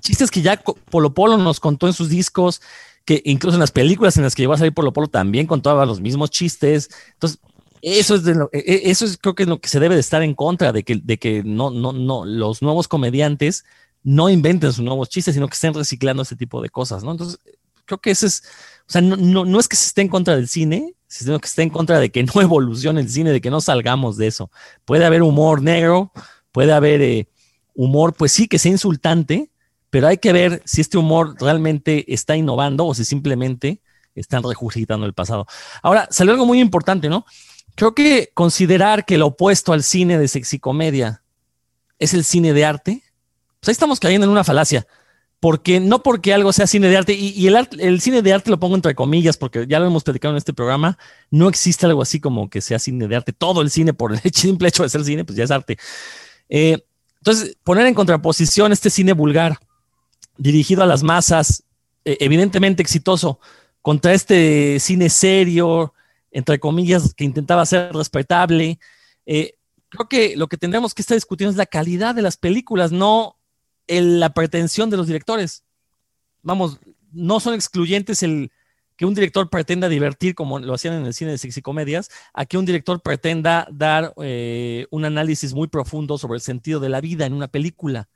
Chistes que ya Polo Polo nos contó en sus discos, que incluso en las películas en las que llegó a salir Polo Polo también contaba los mismos chistes. Entonces, eso es, de e, e, eso es creo que es lo que se debe de estar en contra, de que, de que no, no, no, los nuevos comediantes no inventen sus nuevos chistes, sino que estén reciclando ese tipo de cosas, ¿no? Entonces, creo que eso es, o sea, no, no, es que se esté en contra del cine, sino que esté en contra de que no evolucione el cine, de que no salgamos de eso. Puede haber humor negro, puede haber eh, humor, pues sí, que sea insultante, pero hay que ver si este humor realmente está innovando o si simplemente están regurgitando el pasado. Ahora, salió algo muy importante, ¿no? Creo que considerar que lo opuesto al cine de sexicomedia es el cine de arte, pues ahí estamos cayendo en una falacia. Porque no porque algo sea cine de arte, y, el, el cine de arte lo pongo entre comillas, porque ya lo hemos platicado en este programa, no existe algo así como que sea cine de arte. Todo el cine, por el simple hecho de ser cine, pues ya es arte. Eh, entonces, poner en contraposición este cine vulgar dirigido a las masas, e, evidentemente exitoso, contra este cine serio, entre comillas, que intentaba ser respetable. Eh, creo que lo que tendremos que estar discutiendo es la calidad de las películas, no la pretensión de los directores. Vamos, no son excluyentes el que un director pretenda divertir como lo hacían en el cine de sexicomedias, a que un director pretenda dar eh, un análisis muy profundo sobre el sentido de la vida en una película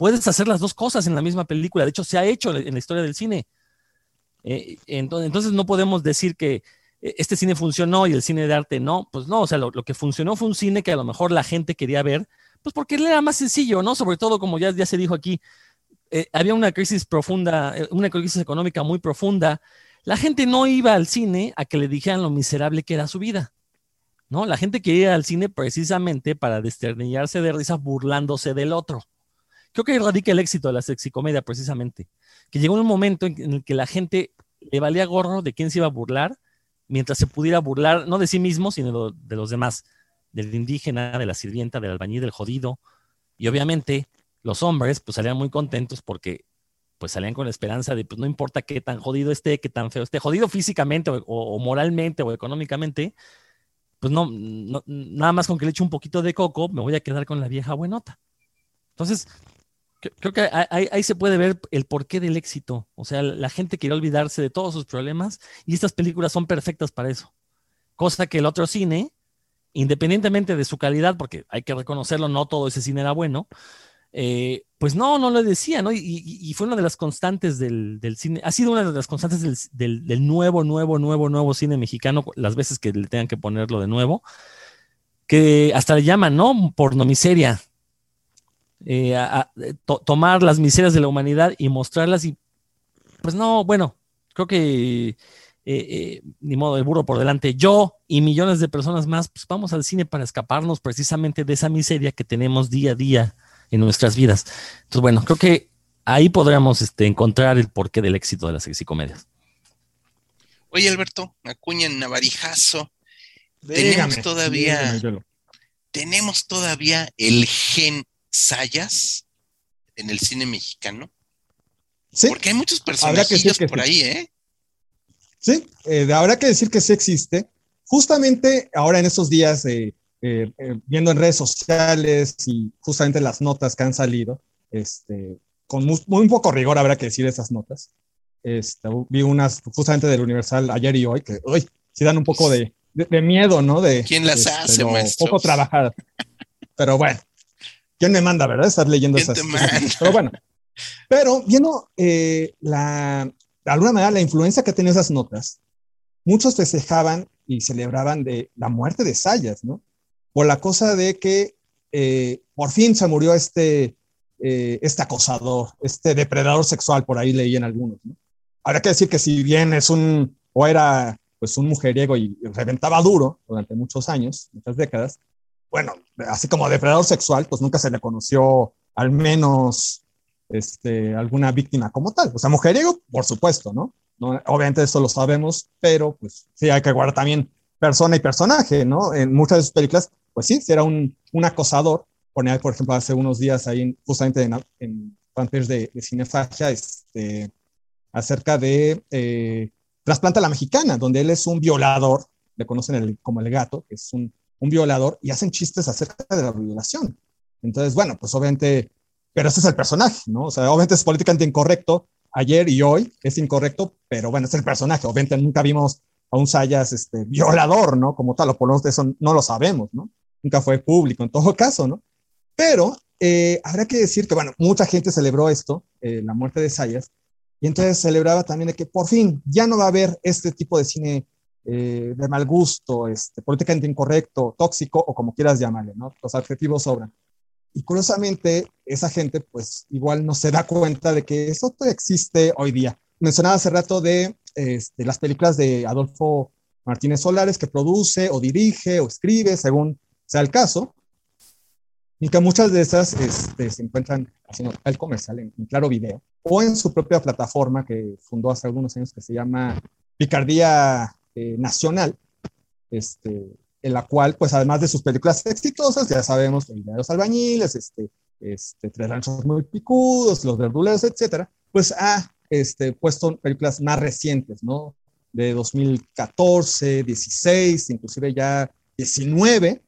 puedes hacer las dos cosas en la misma película. De hecho, se ha hecho en la historia del cine. Eh, entonces, no podemos decir que eh, este cine funcionó y el cine de arte no. Pues no, o sea, lo, que funcionó fue un cine que a lo mejor la gente quería ver, pues porque era más sencillo, ¿no? Sobre todo, como ya, se dijo aquí, eh, había una crisis profunda, una crisis económica muy profunda. La gente no iba al cine a que le dijeran lo miserable que era su vida. ¿no? La gente quería ir al cine precisamente para desternillarse de risa burlándose del otro. Creo que radica el éxito de la sexicomedia precisamente, que llegó un momento en, el que la gente le valía gorro de quién se iba a burlar, mientras se pudiera burlar no de sí mismo, sino de, los demás, del indígena, de la sirvienta, del albañil, del jodido. Y obviamente los hombres pues salían muy contentos porque pues salían con la esperanza de pues no importa qué tan jodido esté, qué tan feo esté, jodido físicamente o, moralmente o económicamente, pues no, nada más con que le eche un poquito de coco, me voy a quedar con la vieja buenota. Entonces, Creo que ahí, se puede ver el porqué del éxito. O sea, la gente quiere olvidarse de todos sus problemas y estas películas son perfectas para eso. Cosa que el otro cine, independientemente de su calidad, porque hay que reconocerlo, no todo ese cine era bueno, eh, pues no, no lo decía, ¿no? Y, fue una de las constantes del, cine, ha sido una de las constantes del, nuevo, nuevo, nuevo, nuevo cine mexicano, las veces que le tengan que ponerlo de nuevo, que hasta le llaman, ¿no? Pornomiseria eh, a, tomar las miserias de la humanidad y mostrarlas y pues no, bueno, creo que eh, eh, ni modo, el burro por delante, yo y millones de personas más, pues vamos al cine para escaparnos precisamente de esa miseria que tenemos día a día en nuestras vidas. Entonces, bueno, creo que ahí podríamos este, encontrar el porqué del éxito de las sexicomedias. Oye, Alberto, acuña en Navarijazo. tenemos todavía. tenemos todavía el gen Sayas en el cine mexicano. Sí. Porque hay muchos personajes por ahí, ¿eh? Sí, eh, habrá que decir que sí existe. Justamente ahora en estos días, eh, eh, viendo en redes sociales y justamente las notas que han salido, este, con muy, poco rigor habrá que decir esas notas. Este, vi unas justamente del Universal ayer y hoy que hoy sí dan un poco de, miedo, ¿no? De quién las este, hace, maestro. Poco trabajadas. Pero bueno, ¿quién me manda, verdad? Estar leyendo esas, cosas. Pero bueno, pero viendo la, de alguna manera la influencia que tenían esas notas, muchos festejaban y celebraban de la muerte de Sayas, ¿no? Por la cosa de que eh, por fin se murió este, eh, este acosador, este depredador sexual, por ahí leí en algunos, ¿no? Habrá que decir que si bien es un, o era pues un mujeriego y reventaba duro durante muchos años, muchas décadas, bueno, así como depredador sexual, pues nunca se le conoció al menos este, alguna víctima como tal. O sea, mujeriego, por supuesto, ¿no? ¿no? Obviamente eso lo sabemos, pero pues sí hay que guardar también persona y personaje, ¿no? En muchas de sus películas, pues sí, si era un, un acosador. Ponía, por ejemplo, hace unos días ahí, justamente en, en de, de Cinefagia, este, acerca de eh, Trasplanta la Mexicana, donde él es un violador, le conocen el, como el gato, que es un, un violador, y hacen chistes acerca de la violación. Entonces, bueno, pues obviamente pero ese es el personaje, ¿no? O sea, obviamente es políticamente incorrecto ayer y hoy, es incorrecto, pero bueno, es el personaje. Obviamente nunca vimos a un Sayas este, violador, ¿no? Como tal, o por lo menos eso no lo sabemos, ¿no? Nunca fue público en todo caso, ¿no? Pero eh, habrá que decir que, bueno, mucha gente celebró esto, eh, la muerte de Sayas, y entonces celebraba también de que por fin ya no va a haber este tipo de cine eh, de mal gusto, este, políticamente incorrecto, tóxico o como quieras llamarle, ¿no? Los adjetivos sobran. Y curiosamente, esa gente pues igual no se da cuenta de que eso existe hoy día. Mencionaba hace rato de este, las películas de Adolfo Martínez Solares que produce o dirige o escribe, según sea el caso, y que muchas de esas este, se encuentran haciendo el comercial en, Claro Video o en su propia plataforma que fundó hace algunos años que se llama Picardía eh, Nacional, este, en la cual, pues además de sus películas exitosas, ya sabemos, los albañiles, este, este, Tres ranchos muy picudos, Los verduleros, etcétera, pues ha este, puesto películas más recientes, ¿no? De 2014, 16, inclusive ya 19,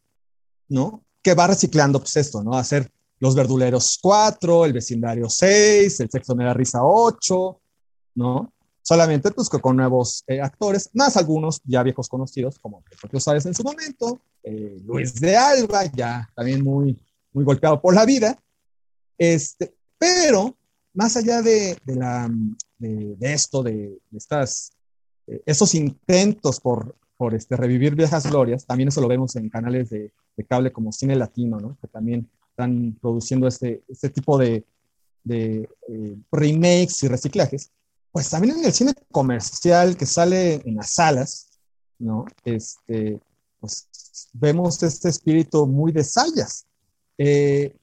¿no? Que va reciclando, pues esto, ¿no? Hacer Los verduleros 4, El vecindario 6, El sexo me da risa 8, ¿no? Solamente pues con nuevos eh, actores, más algunos ya viejos conocidos, como tú sabes en su momento, eh, Luis de Alba, ya también muy, muy golpeado por la vida, este, pero más allá de, de, la, de, esto, de, estas, eh, esos intentos por, por este, revivir viejas glorias, también eso lo vemos en canales de, cable como Cine Latino, ¿no? que también están produciendo este, este tipo de, de remakes y reciclajes pues también en el cine comercial que sale en las salas, ¿no? Este, pues vemos este espíritu muy de Sayas. Eh,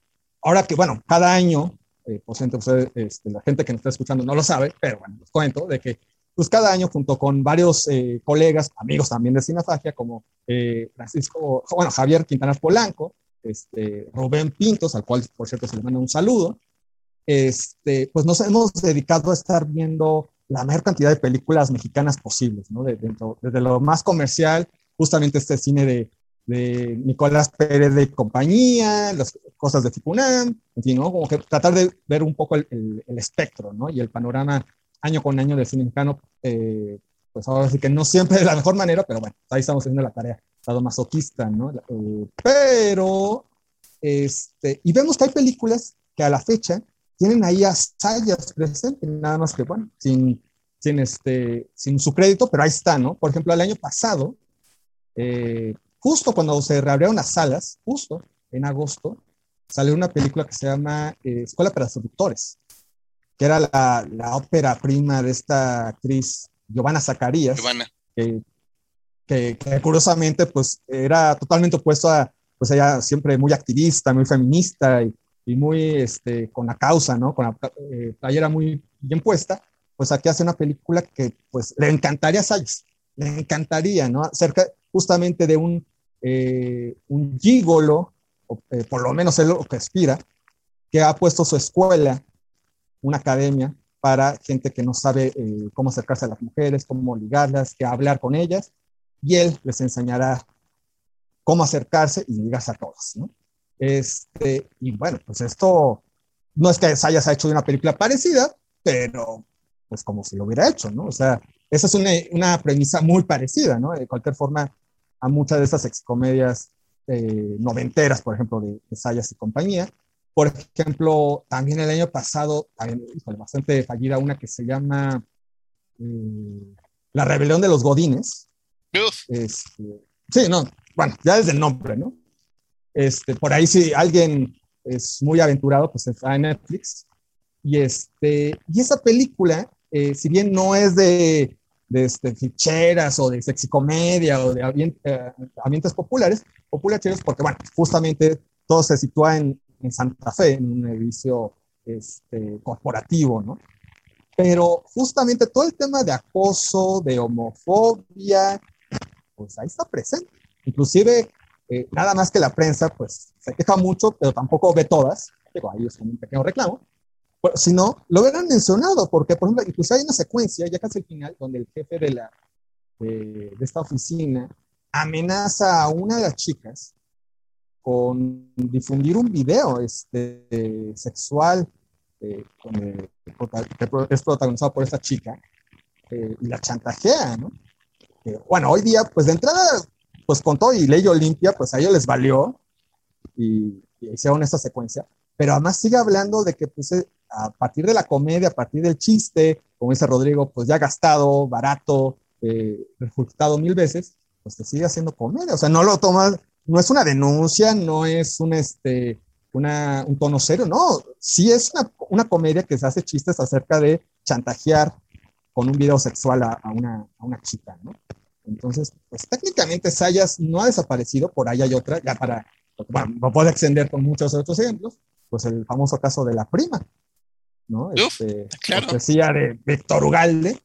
ahora que, bueno, cada año, eh, pues, este, la gente que nos está escuchando no lo sabe, pero bueno, les cuento de que pues cada año junto con varios eh, colegas, amigos también de Cinefagia, como Francisco, bueno, Javier Quintanas Polanco, este, Rubén Pintos, al cual por cierto se le manda un saludo, este, pues nos hemos dedicado a estar viendo la mayor cantidad de películas mexicanas posibles, ¿no? desde lo más comercial, justamente este cine de, Nicolás Pérez de compañía, las cosas de Ficunam, en fin. Como que tratar de ver un poco el, espectro, ¿no? Y el panorama año con año del cine mexicano, eh, pues ahora sí que no siempre de la mejor manera, pero bueno, ahí estamos haciendo la tarea, estado masoquista, ¿no? Eh, pero, este, y vemos que hay películas que a la fecha tienen ahí a Sayas presente, nada más que, bueno, sin, sin, este, sin su crédito, pero ahí está, ¿no? Por ejemplo, el año pasado, eh, justo cuando se reabrieron las salas, justo en agosto, salió una película que se llama eh, Escuela para Seductores, que era la, la, ópera prima de esta actriz Giovanna Zacarías, Giovanna. Que, que, que, curiosamente pues era totalmente opuesto a, pues ella siempre muy activista, muy feminista y, y muy este, con la causa, ¿no? Con la eh, playera muy bien puesta, pues aquí hace una película que pues le encantaría a Sayas, le encantaría, ¿no? Cerca justamente de un, eh, un gigolo, eh, por lo menos es lo que aspira, que ha puesto su escuela, una academia para gente que no sabe cómo acercarse a las mujeres, cómo ligarlas, qué hablar con ellas, y él les enseñará cómo acercarse y ligarse a todas, ¿no? Este, y bueno, pues esto no es que se haya hecho una película parecida, pero pues como si lo hubiera hecho, ¿no? O sea, esa es una, una premisa muy parecida, ¿no? De cualquier forma, a muchas de esas excomedias eh, noventeras, por ejemplo, de, de, Sayas y compañía. Por ejemplo, también el año pasado, también, bastante fallida, una que se llama eh, La Rebelión de los Godines. Este, sí, no, bueno, ya desde el nombre, ¿no? Este, por ahí si alguien es muy aventurado, pues está en Netflix. Y, este, y esa película, eh, si bien no es de, de este, ficheras o de sexicomedia o de eh, ambientes populares, populares porque, bueno, justamente todo se sitúa en, en Santa Fe, en un edificio este, corporativo, ¿no? Pero justamente todo el tema de acoso, de homofobia, pues ahí está presente. Inclusive eh, nada más que la prensa, pues se queja mucho, pero tampoco ve todas. Digo, ahí es un pequeño reclamo. Pero, lo hubieran mencionado, porque, por ejemplo, incluso hay una secuencia, ya casi al final, donde el jefe de, la, de esta oficina amenaza a una de las chicas con difundir un video este, sexual eh, que es protagonizado por esta chica eh, y la chantajea, ¿no? bueno, hoy día, pues de entrada pues con y ley Olimpia, pues a ellos les valió y, hicieron esta secuencia, pero además sigue hablando de que pues eh, a partir de la comedia, a partir del chiste, como dice Rodrigo, pues ya gastado, barato, eh, refutado mil veces, pues te sigue haciendo comedia, o sea, no lo tomas, no es una denuncia, no es un, este, un tono serio, no, sí es una, comedia que se hace chistes acerca de chantajear con un video sexual a, a, una, a una chica, ¿no? Entonces, pues técnicamente Sayas no ha desaparecido, por ahí hay otra, ya para, bueno, no puedo extender con muchos otros ejemplos, pues el famoso caso de la prima, ¿no? este, claro. La de Víctor Ugalde,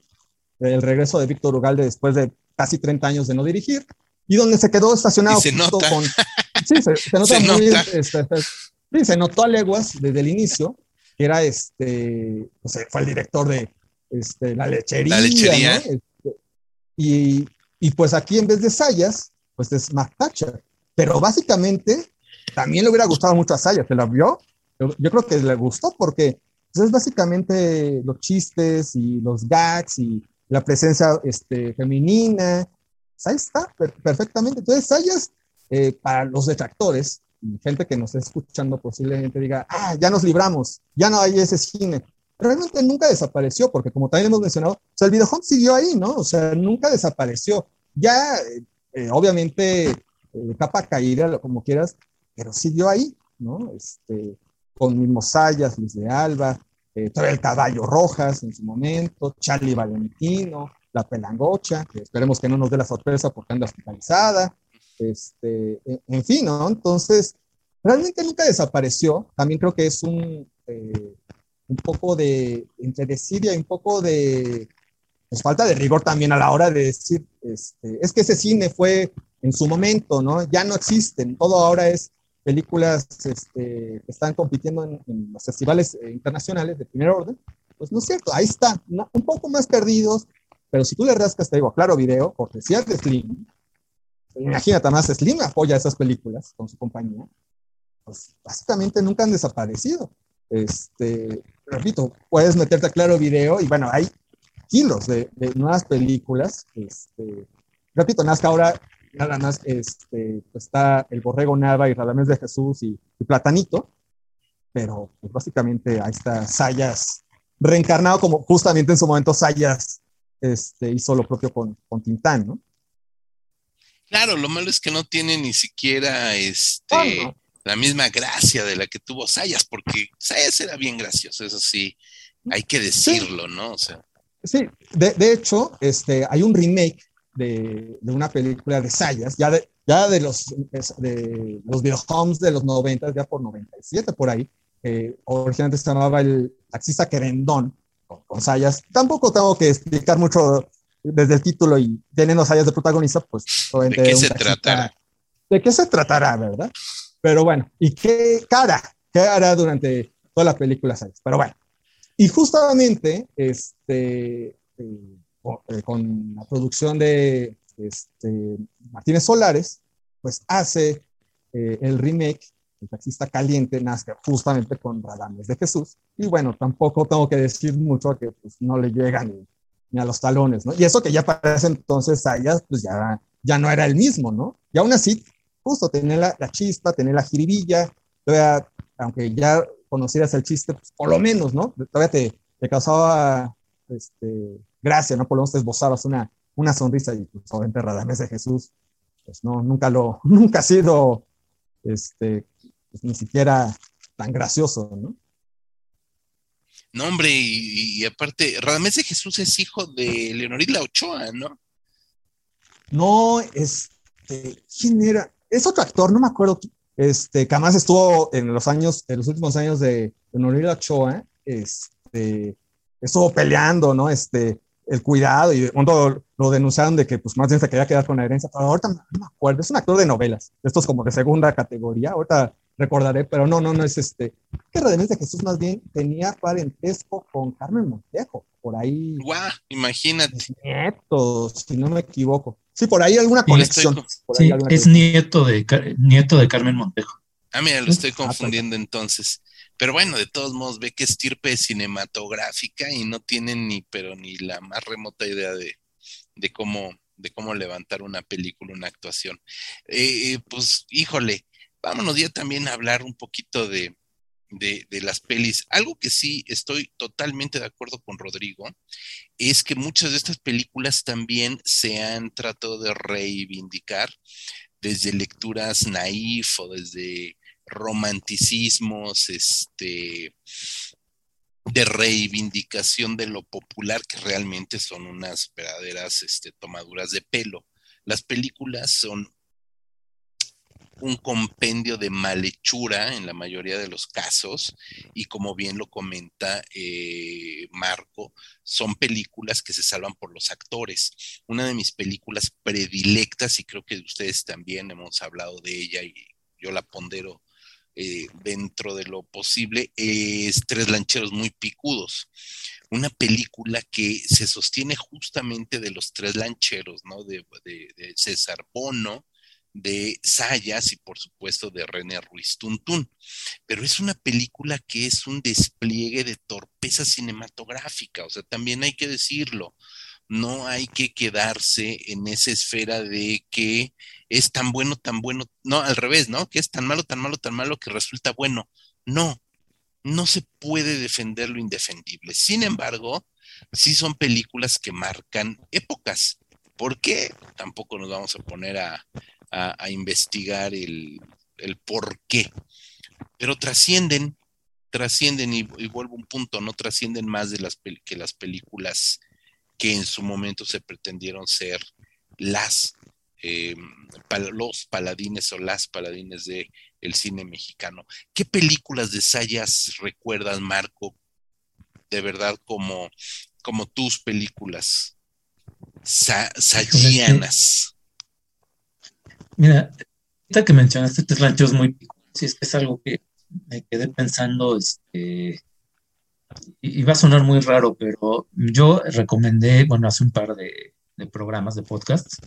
el regreso de Víctor Ugalde después de casi 30 años de no dirigir, y donde se quedó estacionado se nota. con... Sí, se, nota muy... Este, este, sí, se notó a leguas desde el inicio, que era este, pues fue el director de este, la lechería. La lechería. ¿no? Este, y, y pues aquí en vez de Sayas, pues es Matt Thatcher. Pero básicamente también le hubiera gustado mucho a Sayas, ¿se la vio? Yo, creo que le gustó porque pues, es básicamente los chistes y los gags y la presencia este, femenina. Ahí está, perfectamente. Entonces, Sayas, eh, para los detractores, gente que nos está escuchando posiblemente diga, ah, ya nos libramos, ya no hay ese cine realmente nunca desapareció, porque como también hemos mencionado, o sea, el videojuego siguió ahí, ¿no? O sea, nunca desapareció. Ya, eh, eh, obviamente, eh, capa caída, como quieras, pero siguió ahí, ¿no? Este, con mismos Sayas, Luis de Alba, eh, el Caballo Rojas en su momento, Charlie Valentino, La Pelangocha, que esperemos que no nos dé la sorpresa porque anda hospitalizada, este, en, fin, ¿no? Entonces, realmente nunca desapareció. También creo que es un, un poco de, entre desidia y un poco de pues, falta de rigor también a la hora de decir, este, es que ese cine fue en su momento, ¿no? Ya no existen, todo ahora es películas este, que están compitiendo en, los festivales eh, internacionales de primer orden, pues no es cierto, ahí está, un poco más perdidos, pero si tú le rascas, te digo, claro, video, cortesía de Slim, imagínate más, Slim apoya esas películas con su compañía, pues básicamente nunca han desaparecido. Este, repito, puedes meterte a Claro Video y bueno, hay kilos de, nuevas películas. Este, repito, Nazca ahora nada más este, está El Borrego Nava y Radamés de Jesús y, Platanito, pero pues básicamente ahí está Sayas reencarnado como justamente en su momento Sayas este, hizo lo propio con, con Tintán, ¿no? Claro, lo malo es que no tiene ni siquiera este la misma gracia de la que tuvo Sayas, porque Sayas era bien gracioso, eso sí, hay que decirlo, ¿no? O sea. Sí, de, hecho, este, hay un remake de, una película de Sayas, ya de, ya de los, de los videohomes de los 90, ya por 97, por ahí, que originalmente se llamaba el taxista querendón, con, sayas. Tampoco tengo que explicar mucho desde el título y teniendo sayas de protagonista, pues... ¿De qué se tratará? ¿De qué se tratará, verdad? Pero bueno, ¿y qué cara? ¿Qué hará durante toda la película Sayas? Pero bueno, y justamente, este, eh, con la producción de este, Martínez Solares, pues hace eh, el remake, El taxista caliente, nace justamente con Radames de Jesús. Y bueno, tampoco tengo que decir mucho que pues, no le llegan ni, a los talones, ¿no? Y eso que ya para ese entonces Sayas, pues ya, ya no era el mismo, ¿no? Y aún así, justo tenía la, la chispa, tenía la jiribilla, todavía, aunque ya conocieras el chiste, pues, por lo menos, ¿no? Todavía te, te causaba este, gracia, ¿no? Por lo menos te esbozabas una, una sonrisa y pues obviamente Radames de Jesús, pues no, nunca lo, nunca ha sido, este, pues, ni siquiera tan gracioso, ¿no? No, hombre, y, aparte, Radamés de Jesús es hijo de Leonorila Ochoa, ¿no? No, este, ¿quién era? Es otro actor, no me acuerdo este, que además estuvo en los años, en los últimos años de, de Ochoa, este, estuvo peleando, ¿no? Este, el cuidado y cuando lo denunciaron de que pues más bien se quería quedar con la herencia, pero ahorita no me acuerdo, es un actor de novelas, estos como de segunda categoría, ahorita recordaré, pero no, no, no es este, que Redenés de Jesús más bien tenía parentesco con Carmen Montejo, por ahí. Guau, imagínate. Nietos, si no me equivoco. Sí, por ahí alguna conexión. sí, es nieto de, nieto de Carmen Montejo. Ah, mira, lo estoy ah, confundiendo entonces. Pero bueno, de todos modos, ve que estirpe cinematográfica y no tienen ni, pero ni la más remota idea de, de cómo, de cómo levantar una película, una actuación. Eh, eh, pues, híjole, vámonos ya también a hablar un poquito de, de, las pelis. Algo que sí estoy totalmente de acuerdo con Rodrigo es que muchas de estas películas también se han tratado de reivindicar desde lecturas naif o desde romanticismos, este, de reivindicación de lo popular, que realmente son unas verdaderas este, tomaduras de pelo. Las películas son un compendio de malhechura en la mayoría de los casos y como bien lo comenta eh, Marco, son películas que se salvan por los actores. Una de mis películas predilectas, y creo que ustedes también hemos hablado de ella y yo la pondero eh, dentro de lo posible, es Tres Lancheros Muy Picudos. Una película que se sostiene justamente de los tres lancheros, ¿no? De, César Bono, de Sayas y por supuesto de René Ruiz Tuntún. Pero es una película que es un despliegue de torpeza cinematográfica, o sea, también hay que decirlo no hay que quedarse en esa esfera de que es tan bueno, tan bueno, no, al revés, ¿no? Que es tan malo, tan malo, tan malo que resulta bueno. No, no se puede defender lo indefendible. Sin embargo, sí son películas que marcan épocas. ¿Por qué? Tampoco nos vamos a poner a, investigar el, por qué. Pero trascienden, trascienden, y, vuelvo a un punto, no trascienden más de las que las películas que en su momento se pretendieron ser las eh, los paladines o las paladines de el cine mexicano. ¿Qué películas de Sayas recuerdas, Marco, de verdad como, como tus películas sayianas? Mira, esta que mencionaste tres ranchos muy si es que es algo que me quedé pensando, este, y va a sonar muy raro, pero yo recomendé, bueno, hace un par de, programas de podcasts,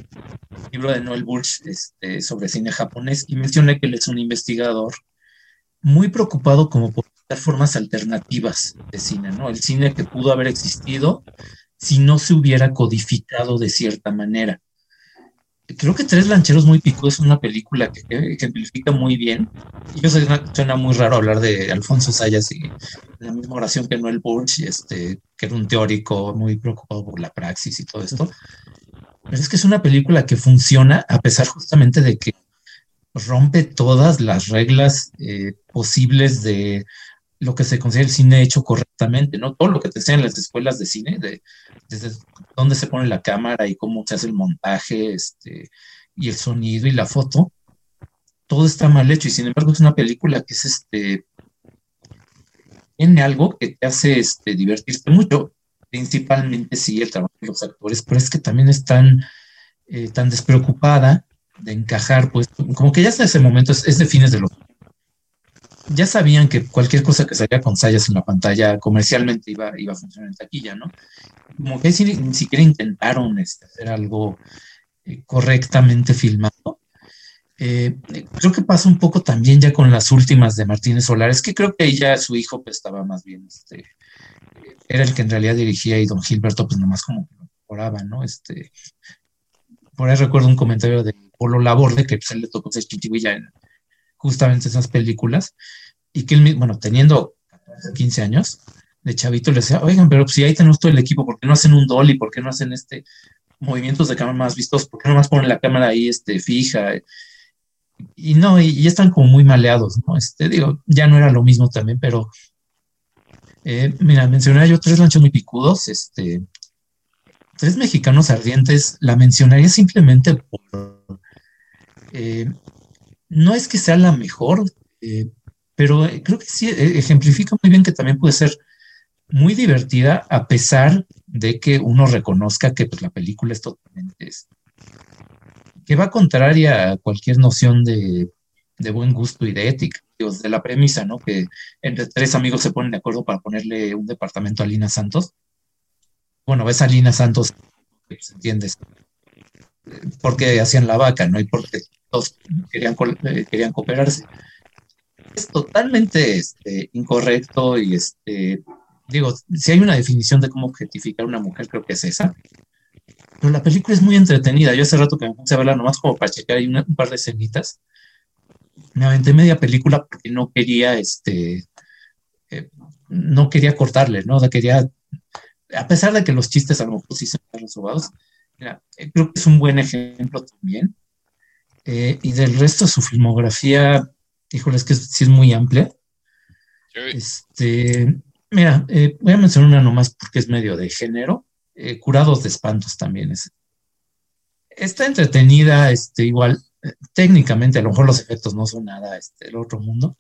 un libro de Noel Bulch este, sobre cine japonés y mencioné que él es un investigador muy preocupado como por dar formas alternativas de cine, ¿no? El cine que pudo haber existido si no se hubiera codificado de cierta manera creo que Tres Lancheros Muy Pico es una película que, ejemplifica muy bien. Y yo sé que suena muy raro hablar de Alfonso Sayas y la misma oración que Noel Burch, este, que era un teórico muy preocupado por la praxis y todo esto. Pero es que es una película que funciona a pesar justamente de que rompe todas las reglas eh, posibles de lo que se considera el cine hecho correctamente, ¿no? Todo lo que te enseñan en las escuelas de cine, de, desde dónde se pone la cámara y cómo se hace el montaje, este, y el sonido y la foto, todo está mal hecho y sin embargo es una película que es este tiene algo que te hace este, divertirte mucho. Principalmente sí el trabajo de los actores, pero es que también es tan, eh, tan despreocupada de encajar, pues como que ya hasta ese momento es, es de fines de los ya sabían que cualquier cosa que salía con sayas en la pantalla comercialmente iba, iba a funcionar en taquilla, ¿no? Como que ni, siquiera intentaron este, hacer algo eh, correctamente filmado. Eh, creo que pasa un poco también ya con las últimas de Martínez Solares, que creo que ella, su hijo, pues estaba más bien, este, era el que en realidad dirigía y don Gilberto, pues nomás como que lo mejoraba, ¿no? Este, por ahí recuerdo un comentario de Polo Laborde, que pues, él le tocó ser chichiguilla en, justamente esas películas, y que él, bueno, teniendo 15 años, de chavito le decía, oigan, pero si ahí tenemos todo el equipo, ¿por qué no hacen un dolly? ¿Por qué no hacen este movimientos de cámara más vistos? ¿Por qué no más ponen la cámara ahí este, fija? Y no, y, están como muy maleados, ¿no? Este, digo, ya no era lo mismo también, pero eh, mira, mencionaría yo tres lanchos muy picudos, este, tres mexicanos ardientes, la mencionaría simplemente por eh, no es que sea la mejor, eh, pero eh, creo que sí eh, ejemplifica muy bien que también puede ser muy divertida a pesar de que uno reconozca que pues, la película es totalmente que va contraria a cualquier noción de, buen gusto y de ética, de la premisa, ¿no? Que entre tres amigos se ponen de acuerdo para ponerle un departamento a Lina Santos. Bueno, ves a Lina Santos, pues, entiendes, porque hacían la vaca, ¿no? Y porque todos querían, eh, querían cooperarse. Es totalmente este, incorrecto y, este, digo, si hay una definición de cómo objetificar a una mujer, creo que es esa. Pero la película es muy entretenida. Yo hace rato que me puse a verla nomás como para checar ahí un par de escenitas. Me aventé media película porque no quería, este, eh, no quería cortarle, ¿no? O quería, a pesar de que los chistes a lo mejor sí se han resolvados, eh, creo que es un buen ejemplo también eh, y del resto su filmografía, híjole, es que sí es muy amplia. Este, mira, eh, voy a mencionar una nomás porque es medio de género. Eh, Curados de espantos también es. Está entretenida, este, igual, técnicamente, a lo mejor los efectos no son nada este, el otro mundo,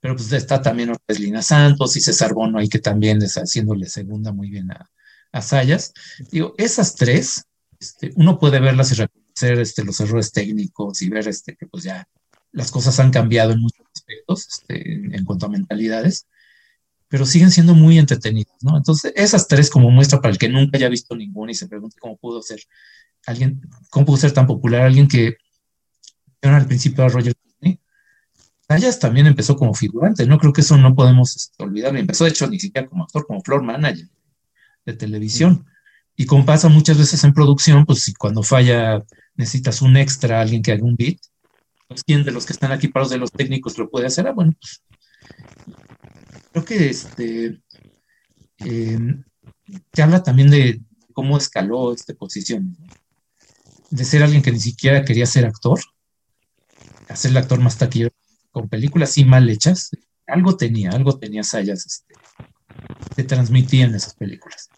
pero pues está también Lina Santos y César Bono ahí que también está haciéndole segunda muy bien a, a Sayas. Digo, esas tres, este, uno puede verlas y hacer este, los errores técnicos y ver este, que pues ya las cosas han cambiado en muchos aspectos este, en, cuanto a mentalidades, pero siguen siendo muy entretenidas, ¿no? Entonces, esas tres como muestra para el que nunca haya visto ninguna y se pregunte cómo pudo ser alguien, cómo pudo ser tan popular alguien que al principio a Roger Disney. Sayas también empezó como figurante, no creo que eso no podemos este, olvidar. Empezó, de hecho, ni siquiera como actor, como floor manager de televisión. Y como pasa muchas veces en producción, pues si cuando falla necesitas un extra, alguien que haga un beat, pues quién de los que están aquí para los de los técnicos lo puede hacer. Ah, bueno, pues creo que este em, te habla también de cómo escaló esta posición, de ser alguien que ni siquiera quería ser actor, hacer el actor más taquillero con películas y mal hechas, algo tenía, algo tenía Sayas, este, te transmitían esas películas.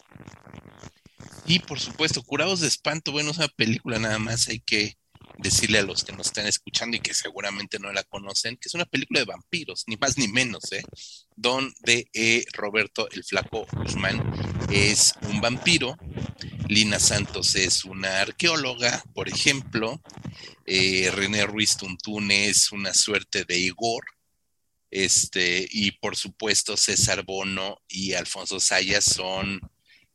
Y por supuesto, Curados de Espanto, bueno, esa película nada más hay que decirle a los que nos están escuchando y que seguramente no la conocen, que es una película de vampiros, ni más ni menos, ¿eh? Donde eh, Roberto el Flaco Guzmán es un vampiro, Lina Santos es una arqueóloga, por ejemplo, eh, René Ruiz Tuntún es una suerte de Igor, este, y por supuesto César Bono y Alfonso Sayas son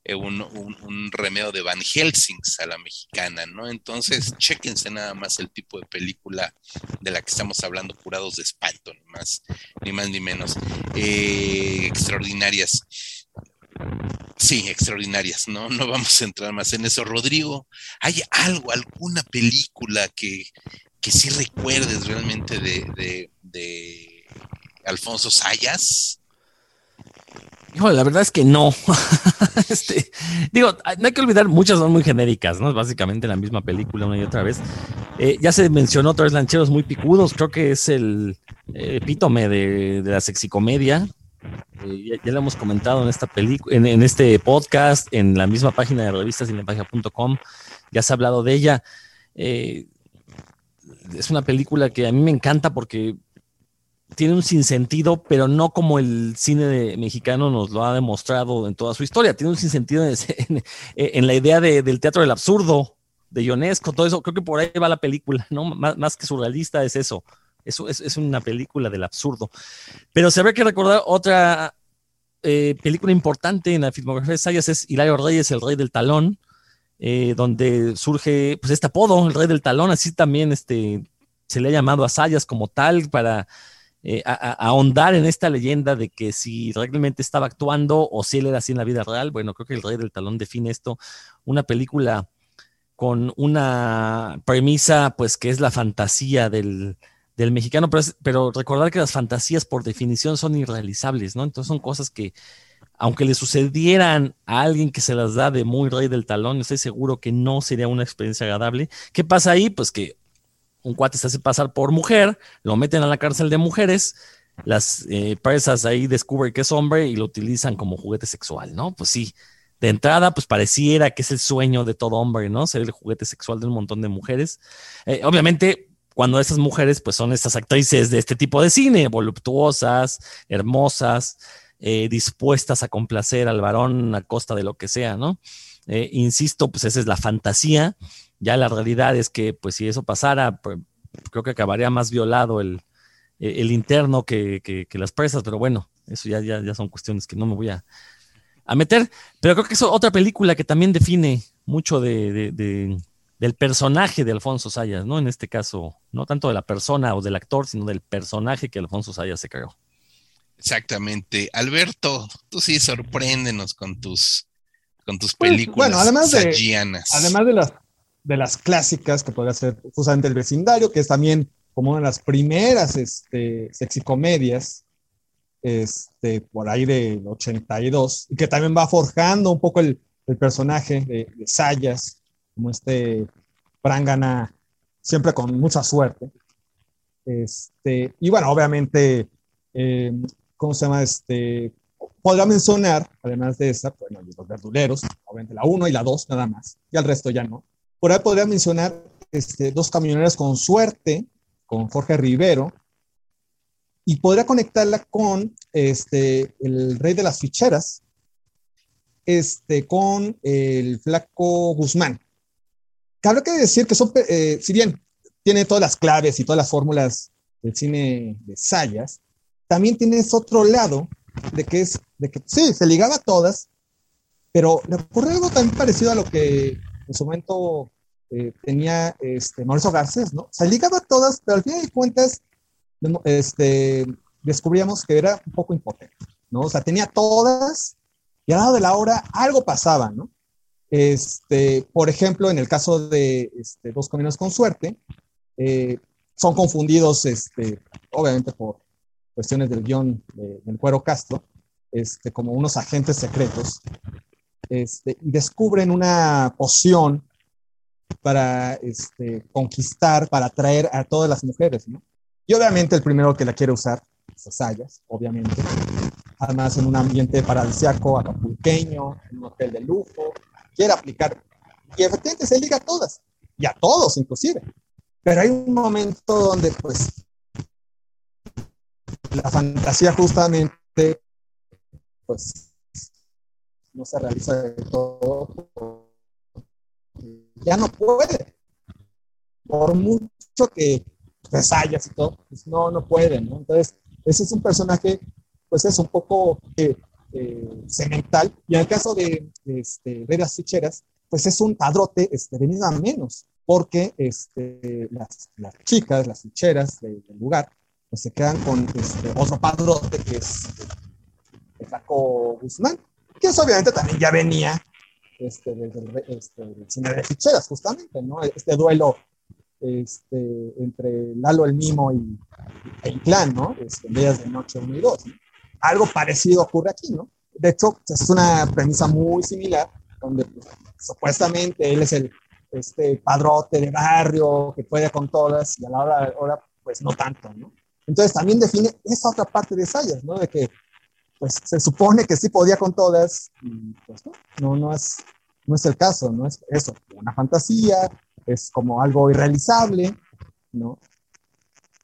eh, un, un, remedio de Van Helsings a la mexicana, ¿no? Entonces, chéquense nada más el tipo de película de la que estamos hablando, curados de espanto, ni más ni, más, ni menos. Eh, extraordinarias. Sí, extraordinarias, ¿no? No vamos a entrar más en eso. Rodrigo, ¿hay algo, alguna película que, que sí recuerdes realmente de, de, de Alfonso Sayas? Híjole, la verdad es que no. este, digo, no hay que olvidar, muchas son muy genéricas, ¿no? Básicamente la misma película una y otra vez. Eh, ya se mencionó otra vez Lancheros muy picudos, creo que es el epítome de, la sexicomedia. Eh, ya, lo hemos comentado en esta película, en, este podcast, en la misma página de revistasinepágina.com, ya se ha hablado de ella. Eh, es una película que a mí me encanta porque tiene un sinsentido, pero no como el cine mexicano nos lo ha demostrado en toda su historia. Tiene un sinsentido en, en, la idea del teatro del absurdo, de Ionesco, todo eso. Creo que por ahí va la película, ¿no? Más, que surrealista es eso. Eso es, es, una película del absurdo. Pero se ve que recordar otra eh, película importante en la filmografía de Sayas es Hilario Reyes, el rey del talón, eh, donde surge pues este apodo, el rey del talón, así también este, se le ha llamado a Sayas como tal para eh, ahondar en esta leyenda de que si realmente estaba actuando o si él era así en la vida real. Bueno, creo que el rey del talón define esto, una película con una premisa pues que es la fantasía del, del mexicano, pero, recordar que las fantasías por definición son irrealizables, ¿no? Entonces son cosas que, aunque le sucedieran a alguien que se las da de muy rey del talón, estoy seguro que no sería una experiencia agradable. ¿Qué pasa ahí? Pues que un cuate se hace pasar por mujer, lo meten a la cárcel de mujeres, las eh, presas ahí descubren que es hombre y lo utilizan como juguete sexual, ¿no? Pues sí, de entrada, pues pareciera que es el sueño de todo hombre, ¿no? Ser el juguete sexual de un montón de mujeres. Eh, obviamente, cuando esas mujeres pues son estas actrices de este tipo de cine, voluptuosas, hermosas, eh, dispuestas a complacer al varón a costa de lo que sea, ¿no? Eh, insisto, pues esa es la fantasía, ya la realidad es que pues si eso pasara, pues, creo que acabaría más violado el, el interno que, las presas, pero bueno, eso ya, ya, ya son cuestiones que no me voy a, a meter, pero creo que es otra película que también define mucho de del personaje de Alfonso Sayas, ¿no? En este caso, no tanto de la persona o del actor, sino del personaje que Alfonso Sayas se creó. Exactamente. Alberto, tú sí sorpréndenos con tus, con tus pues, películas bueno, además de, además de las, de las clásicas que podría ser justamente El vecindario, que es también como una de las primeras este, sexicomedias, este, por ahí del 82, y que también va forjando un poco el, personaje de, de Sayas, como este Prangana, siempre con mucha suerte. Este, y bueno, obviamente, eh, ¿cómo se llama? Este, podría mencionar, además de esa, bueno, los verduleros, obviamente la 1 y la 2 nada más, y al resto ya no. Por ahí podría mencionar este, dos camioneras con suerte, con Jorge Rivero, y podría conectarla con este, el rey de las ficheras, este, con el flaco Guzmán. Cabe que decir que son, eh, si bien tiene todas las claves y todas las fórmulas del cine de Sayas, también tienes otro lado de que es, de que sí, se ligaba a todas, pero le ocurrió algo también parecido a lo que en su momento eh, tenía este, Mauricio Garcés, ¿no? Se ligaba a todas, pero al fin de cuentas este, descubríamos que era un poco impotente, ¿no? O sea, tenía todas y al lado de la hora algo pasaba, ¿no? Este, por ejemplo, en el caso de este, Dos Caminos con Suerte, eh, son confundidos, este, obviamente por cuestiones del guion del Cuero Castro, este, como unos agentes secretos, este, y descubren una poción para este, conquistar, para atraer a todas las mujeres, ¿no? Y obviamente el primero que la quiere usar es Sayas, obviamente. Además, en un ambiente paradisiaco, acapulqueño, en un hotel de lujo, quiere aplicar. Y efectivamente se liga a todas, y a todos inclusive. Pero hay un momento donde pues la fantasía justamente pues no se realiza de todo. Ya no puede. Por mucho que ensayas y todo, pues no, no puede. Entonces, ese es un personaje, pues es un poco eh, eh, cemental. Y en el caso de, este, de las ficheras, pues es un padrote este, venido a menos, porque este, las, las chicas, las ficheras del lugar, pues se quedan con este, otro padrote que es el Flaco Guzmán, que eso obviamente también ya venía este, desde este, el cine de ficheras, justamente, ¿no? Este duelo este, entre Lalo el Mimo y el clan, ¿no? Este, Días de Noche 1 y 2 algo parecido ocurre aquí, ¿no? De hecho, es una premisa muy similar, donde pues, supuestamente él es el este padrote de barrio que puede con todas y a la hora, hora pues no tanto, ¿no? Entonces también define esa otra parte de Sayas, ¿no? De que pues se supone que sí podía con todas y pues no, no, no es, no es el caso, no es eso, una fantasía, es como algo irrealizable, ¿no?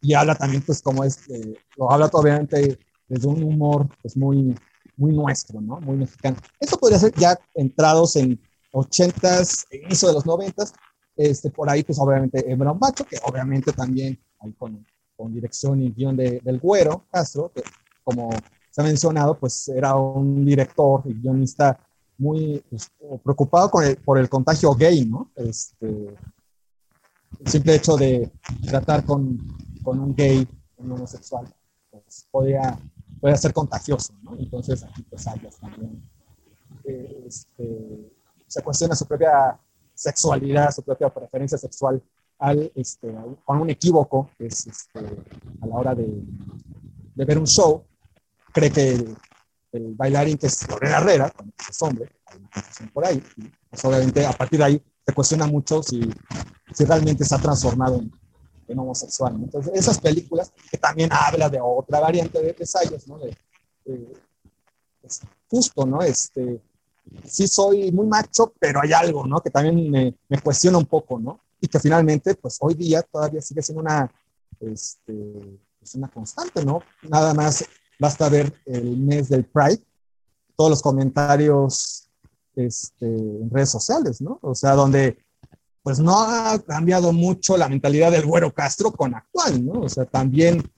y habla también, pues, como es, lo habla obviamente desde un humor, pues, muy, muy nuestro, ¿no? Muy mexicano. Esto podría ser ya entrados en 80s, inicio de los 90s, este, por ahí, pues, obviamente, Ebron Bacho, que obviamente también, ahí con, con dirección y guion de, del Güero Castro, que como se ha mencionado, pues, era un director y guionista muy pues, preocupado por el contagio gay, ¿no? Este, el simple hecho de tratar con, con un gay, un homosexual, pues podía, podía ser contagioso, ¿no? Entonces aquí pues también eh, este, se cuestiona su propia sexualidad, su propia preferencia sexual al, este, con un equívoco, es este, a la hora de, de ver un show, cree que el bailarín que es Lorena Herrera, es hombre, hay una confusión por ahí, y pues obviamente a partir de ahí se cuestiona mucho si, si realmente se ha transformado en, homosexual. Entonces, esas películas que también habla de otra variante de Pesayas, ¿no? De, pues, justo, ¿no? Este, sí soy muy macho, pero hay algo, ¿no? Que también me, me, cuestiona un poco, ¿no? Y que finalmente, pues hoy día todavía sigue siendo una, este, pues, una constante, ¿no? Nada más Basta ver el mes del Pride, todos los comentarios este, en redes sociales, ¿no? O sea, donde pues no ha cambiado mucho la mentalidad del güero Castro con actual, ¿no? O sea, también,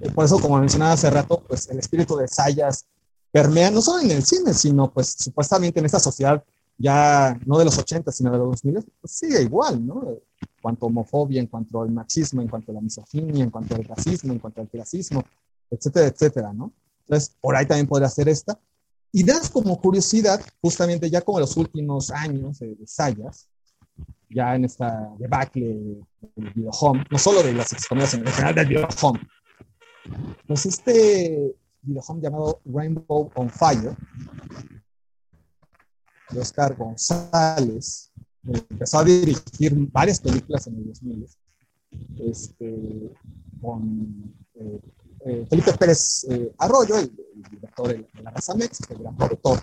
eh, por eso, como mencionaba hace rato, pues el espíritu de Sayas permea no solo en el cine, sino pues supuestamente en esta sociedad ya no de los 80, sino de los 2000, pues sigue igual, ¿no? En cuanto a homofobia, en cuanto al machismo, en cuanto a la misoginia, en cuanto al racismo, en cuanto al clasismo, etcétera, etcétera, ¿no? Entonces, por ahí también podría ser esta. Y das como curiosidad, justamente ya como los últimos años de, Sayas, ya en esta debacle del video home, no solo de las excomidas, sino en general del video home, pues este video home llamado Rainbow on Fire, de Oscar González, empezó a dirigir varias películas en el 2000, este, con eh, eh, Felipe Pérez eh, Arroyo, el, director de, la raza Mex, el gran productor.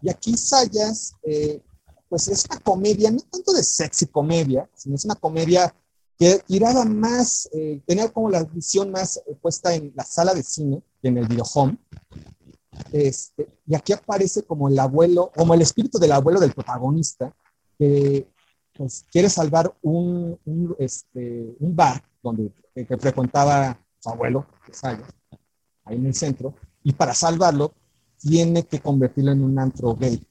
Y aquí Sayas, eh, pues es una comedia, no tanto de sexy comedia, sino es una comedia que tiraba más, tenía como la visión más puesta en la sala de cine en el video home. Este, y aquí aparece como el abuelo, como el espíritu del abuelo del protagonista, que pues, quiere salvar un, este, un bar donde que frecuentaba su abuelo, ahí en el centro, y para salvarlo tiene que convertirlo en un antro gay.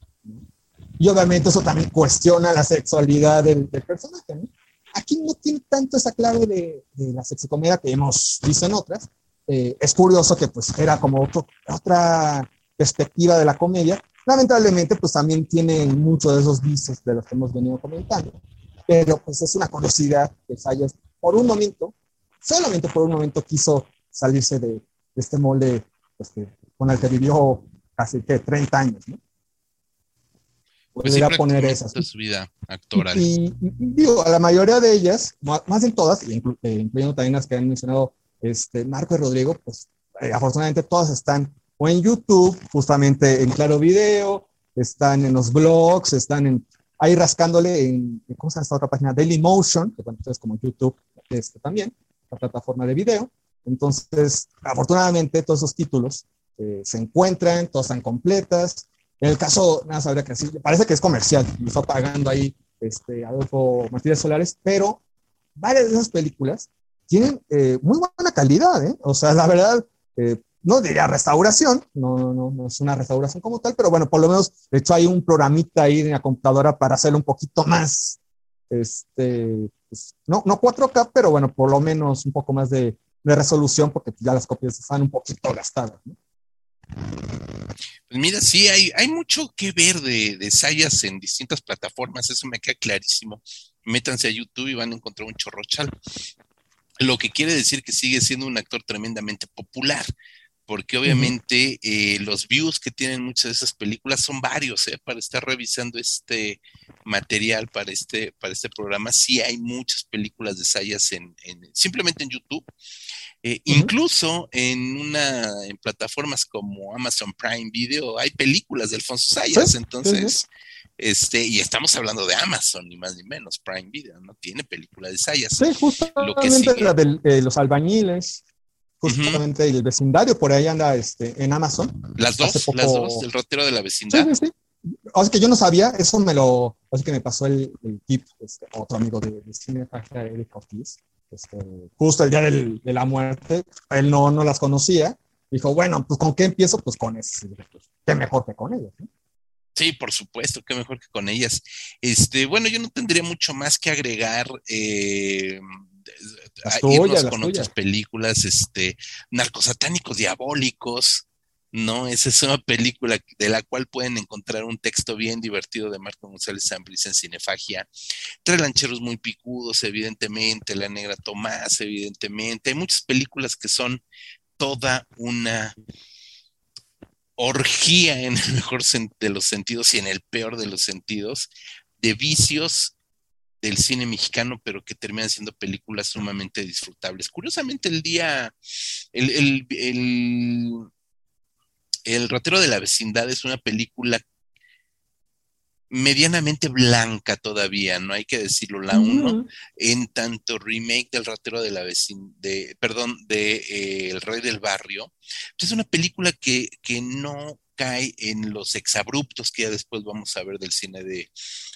Y obviamente eso también cuestiona la sexualidad del, personaje. Aquí no tiene tanto esa clave de, la sexicomedia que hemos visto en otras. Eh, es curioso que pues era como otra perspectiva de la comedia. Lamentablemente pues también tiene muchos de esos vicios de los que hemos venido comentando. Pero pues es una curiosidad que Sayas por un momento solamente por un momento quiso salirse de, este molde pues, con el que vivió casi que 30 años, ¿no? Pues poner esas. Su vida actoral. Y, digo, a la mayoría de ellas, más, en todas, eh, incluyendo también las que han mencionado este, Marco y Rodrigo, pues eh, afortunadamente todas están o en YouTube, justamente en Claro Video, están en los blogs, están en, ahí rascándole en, ¿cómo se llama esta otra página? Dailymotion, que bueno, es como YouTube este, también plataforma de video. Entonces, afortunadamente, todos esos títulos eh, se encuentran, todas están completas. En el caso, nada, sabría que sí, parece que es comercial, me está pagando ahí este, Adolfo Martínez Solares, pero varias de esas películas tienen eh, muy buena calidad, ¿eh? O sea, la verdad, eh, no diría restauración, no, no, no es una restauración como tal, pero bueno, por lo menos, de hecho, hay un programita ahí en la computadora para hacerlo un poquito más, este, pues, no, no 4K, pero bueno, por lo menos un poco más de, resolución, porque ya las copias están un poquito gastadas. Pues mira, sí, hay, hay mucho que ver de, de Sayas en distintas plataformas, eso me queda clarísimo. Métanse a YouTube y van a encontrar un chorrochal. Lo que quiere decir que sigue siendo un actor tremendamente popular, porque obviamente eh, los views que tienen muchas de esas películas son varios, ¿eh? Para estar revisando este material para este, para este programa, sí hay muchas películas de Sayas en, simplemente en YouTube. Eh, incluso en una en plataformas como Amazon Prime Video hay películas de Alfonso Sayas, entonces este, y estamos hablando de Amazon, ni más ni menos, Prime Video, ¿no? Tiene películas de Sayas. Sí, justamente la de eh, los albañiles, justamente el vecindario, por ahí anda este, en Amazon. Las dos, las dos, el rotero de la vecindad. Sí, sí, O sea que yo no sabía, eso me lo, así que me pasó el, tip, este, otro amigo de, de cine, Eric Ortiz, este, justo el día del, de la muerte, él no, no las conocía, dijo, bueno, pues ¿con qué empiezo? Pues con eso, pues, qué mejor que con ellos. ¿no? Sí, por supuesto, qué mejor que con ellas. Este, bueno, yo no tendría mucho más que agregar. Eh, irnos con otras películas, este, narcosatánicos diabólicos, ¿no? Esa es una película de la cual pueden encontrar un texto bien divertido de Marco González Zambris en Cinefagia. Tres lancheros muy picudos, evidentemente, La Negra Tomás, evidentemente. Hay muchas películas que son toda una orgía en el mejor de los sentidos y en el peor de los sentidos de vicios del cine mexicano, pero que terminan siendo películas sumamente disfrutables. Curiosamente, el día, el, el, el, el Ratero de la Vecindad es una película medianamente blanca todavía, no hay que decirlo, la uno, en tanto remake del ratero de la vecindad, de, perdón, de eh, El Rey del Barrio. Es una película que, que no cae en los exabruptos que ya después vamos a ver del cine de,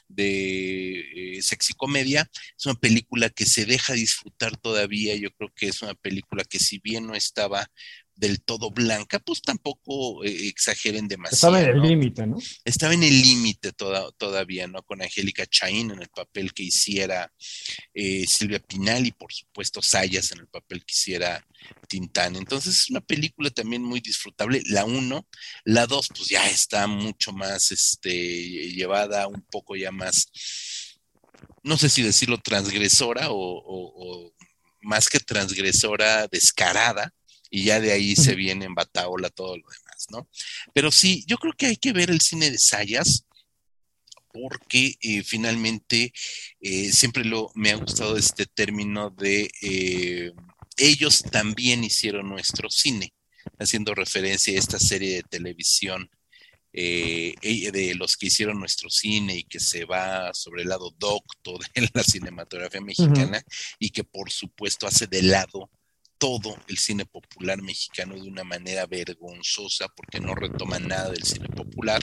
de eh, sexy comedia. Es una película que se deja disfrutar todavía. Yo creo que es una película que si bien no estaba del todo blanca, pues tampoco eh, exageren demasiado. Estaba en el límite, ¿no? Estaba en el límite todavía, ¿no? Con Angélica Chaín en el papel que hiciera eh, Silvia Pinal y por supuesto Sayas en el papel que hiciera Tintán. Entonces es una película también muy disfrutable. La uno, la dos, pues ya está mucho más este, llevada, un poco ya más, no sé si decirlo transgresora o más que transgresora, descarada y ya de ahí se viene en Bataola todo lo demás, ¿no? Pero sí, yo creo que hay que ver el cine de Sayas porque eh, finalmente eh, siempre lo, me ha gustado este término de eh, ellos también hicieron nuestro cine, haciendo referencia a esta serie de televisión de los que hicieron nuestro cine y que se va sobre el lado docto de la cinematografía mexicana y que por supuesto hace de lado todo el cine popular mexicano de una manera vergonzosa porque no retoman nada del cine popular.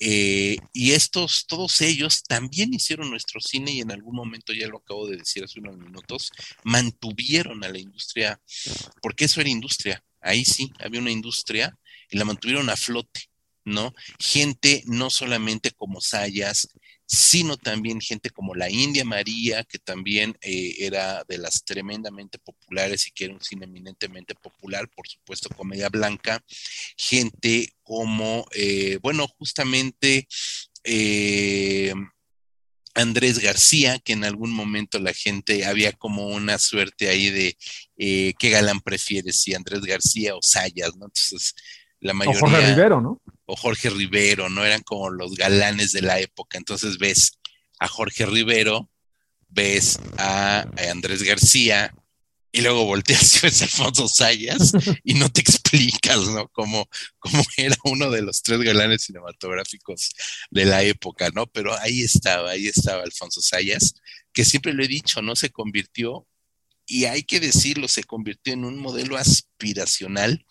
Eh, y estos, todos ellos también hicieron nuestro cine y en algún momento, ya lo acabo de decir hace unos minutos, mantuvieron a la industria, porque eso era industria, ahí sí, había una industria y la mantuvieron a flote. ¿no? Gente no solamente como Sayas, sino también gente como la India María, que también eh, era de las tremendamente populares y que era un cine eminentemente popular, por supuesto, comedia blanca, gente como, eh, bueno, justamente eh, Andrés García, que en algún momento la gente había como una suerte ahí de qué galán prefieres, si Andrés García o Sayas, ¿no? Entonces, la mayoría... O Jorge Rivero, ¿no? O Jorge Rivero, ¿no? Eran como los galanes de la época. Entonces ves a Jorge Rivero, ves a, Andrés García, y luego volteas y ves a Alfonso Sayas y no te explicas, ¿no? Cómo, cómo, era uno de los tres galanes cinematográficos de la época, ¿no? Pero ahí estaba, ahí estaba Alfonso Sayas, que siempre lo he dicho, ¿no? Se convirtió, y hay que decirlo, se convirtió en un modelo aspiracional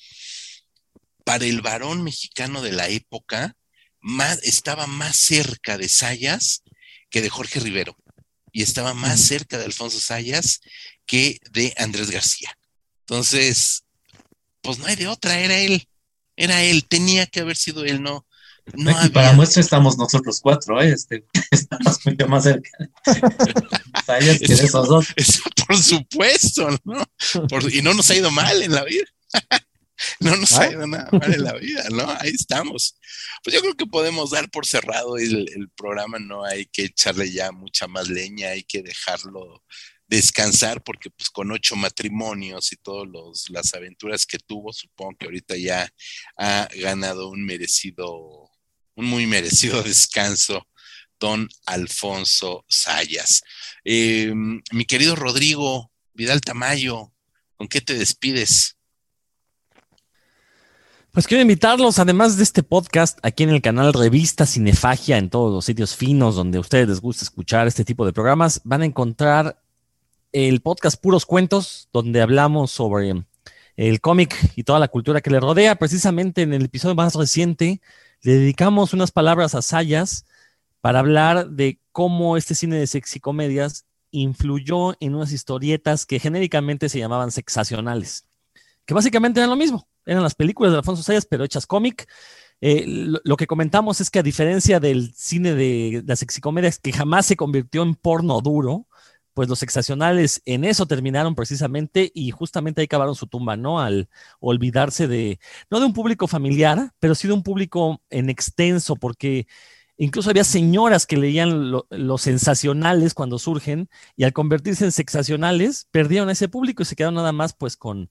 para el varón mexicano de la época, más, estaba más cerca de Sayas que de Jorge Rivero y estaba más cerca de Alfonso Sayas que de Andrés García. Entonces, pues no hay de otra, era él, era él, tenía que haber sido él, no. no Para muestra estamos nosotros cuatro, ¿eh? este, estamos mucho más cerca. Sayas que esos dos. por supuesto, ¿no? y no nos ha ido mal en la vida. No nos ha ido nada mal en la vida, ¿no? Ahí estamos. Pues yo creo que podemos dar por cerrado el, programa, no hay que echarle ya mucha más leña, hay que dejarlo descansar porque pues con ocho matrimonios y todas las aventuras que tuvo, supongo que ahorita ya ha ganado un merecido, un muy merecido descanso, don Alfonso Sayas. Eh, mi querido Rodrigo Vidal Tamayo, ¿con qué te despides? Pues quiero invitarlos, además de este podcast, aquí en el canal Revista Cinefagia, en todos los sitios finos donde a ustedes les gusta escuchar este tipo de programas, van a encontrar el podcast Puros Cuentos, donde hablamos sobre el cómic y toda la cultura que le rodea. Precisamente en el episodio más reciente, le dedicamos unas palabras a Sayas para hablar de cómo este cine de sexicomedias influyó en unas historietas que genéricamente se llamaban sexacionales, que básicamente eran lo mismo eran las películas de Alfonso Sayas, pero hechas cómic. Eh, lo, que comentamos es que a diferencia del cine de las sexicomedias, que jamás se convirtió en porno duro, pues los sexacionales en eso terminaron precisamente y justamente ahí cavaron su tumba, ¿no? Al olvidarse de, no de un público familiar, pero sí de un público en extenso, porque incluso había señoras que leían los sensacionales cuando surgen y al convertirse en sexacionales perdieron ese público y se quedaron nada más pues con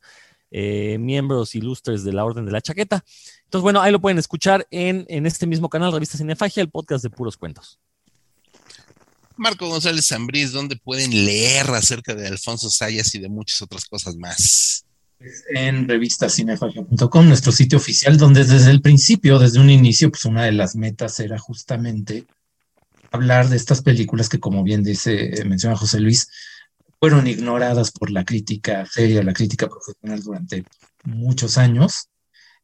eh, miembros ilustres de la Orden de la Chaqueta. Entonces, bueno, ahí lo pueden escuchar en, en este mismo canal, Revista Cinefagia, el podcast de puros cuentos. Marco González Zambriz, ¿dónde pueden leer acerca de Alfonso Sayas y de muchas otras cosas más? En revistacinefagia.com, nuestro sitio oficial, donde desde el principio, desde un inicio, pues una de las metas era justamente hablar de estas películas que, como bien dice, menciona José Luis, fueron ignoradas por la crítica seria, la crítica profesional durante muchos años.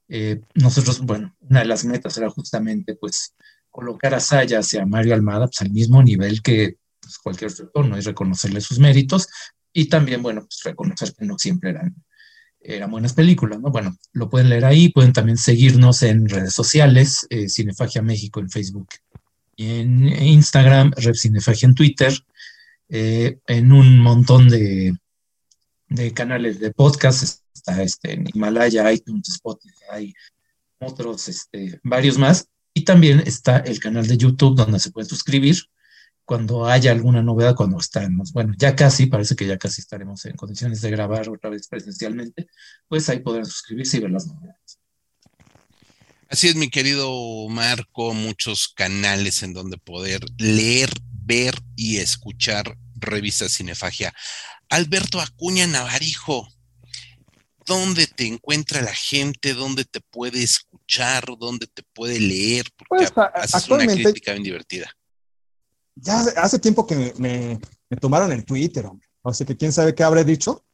Eh, nosotros, bueno, una de las metas era justamente pues colocar a Sayas y a Mario Almada pues, al mismo nivel que pues, cualquier otro ¿no? y reconocerle sus méritos y también, bueno, pues reconocer que no siempre eran, eran buenas películas, ¿no? Bueno, lo pueden leer ahí, pueden también seguirnos en redes sociales, eh, Cinefagia México en Facebook y en Instagram, Red Cinefagia en Twitter, eh, en un montón de, de, canales de podcast, está este, en Himalaya, iTunes, Spotify, otros, este, varios más, y también está el canal de YouTube donde se puede suscribir cuando haya alguna novedad, cuando estamos, bueno, ya casi, parece que ya casi estaremos en condiciones de grabar otra vez presencialmente, pues ahí podrán suscribirse y ver las novedades. Así es, mi querido Marco, muchos canales en donde poder leer, ver y escuchar revista Cinefagia. Alberto Acuña Navarijo, ¿dónde te encuentra la gente? ¿Dónde te puede escuchar? ¿Dónde te puede leer? Porque pues, haces una crítica bien divertida. Ya hace, tiempo que me, tomaron el Twitter, hombre. Así que quién sabe qué habré dicho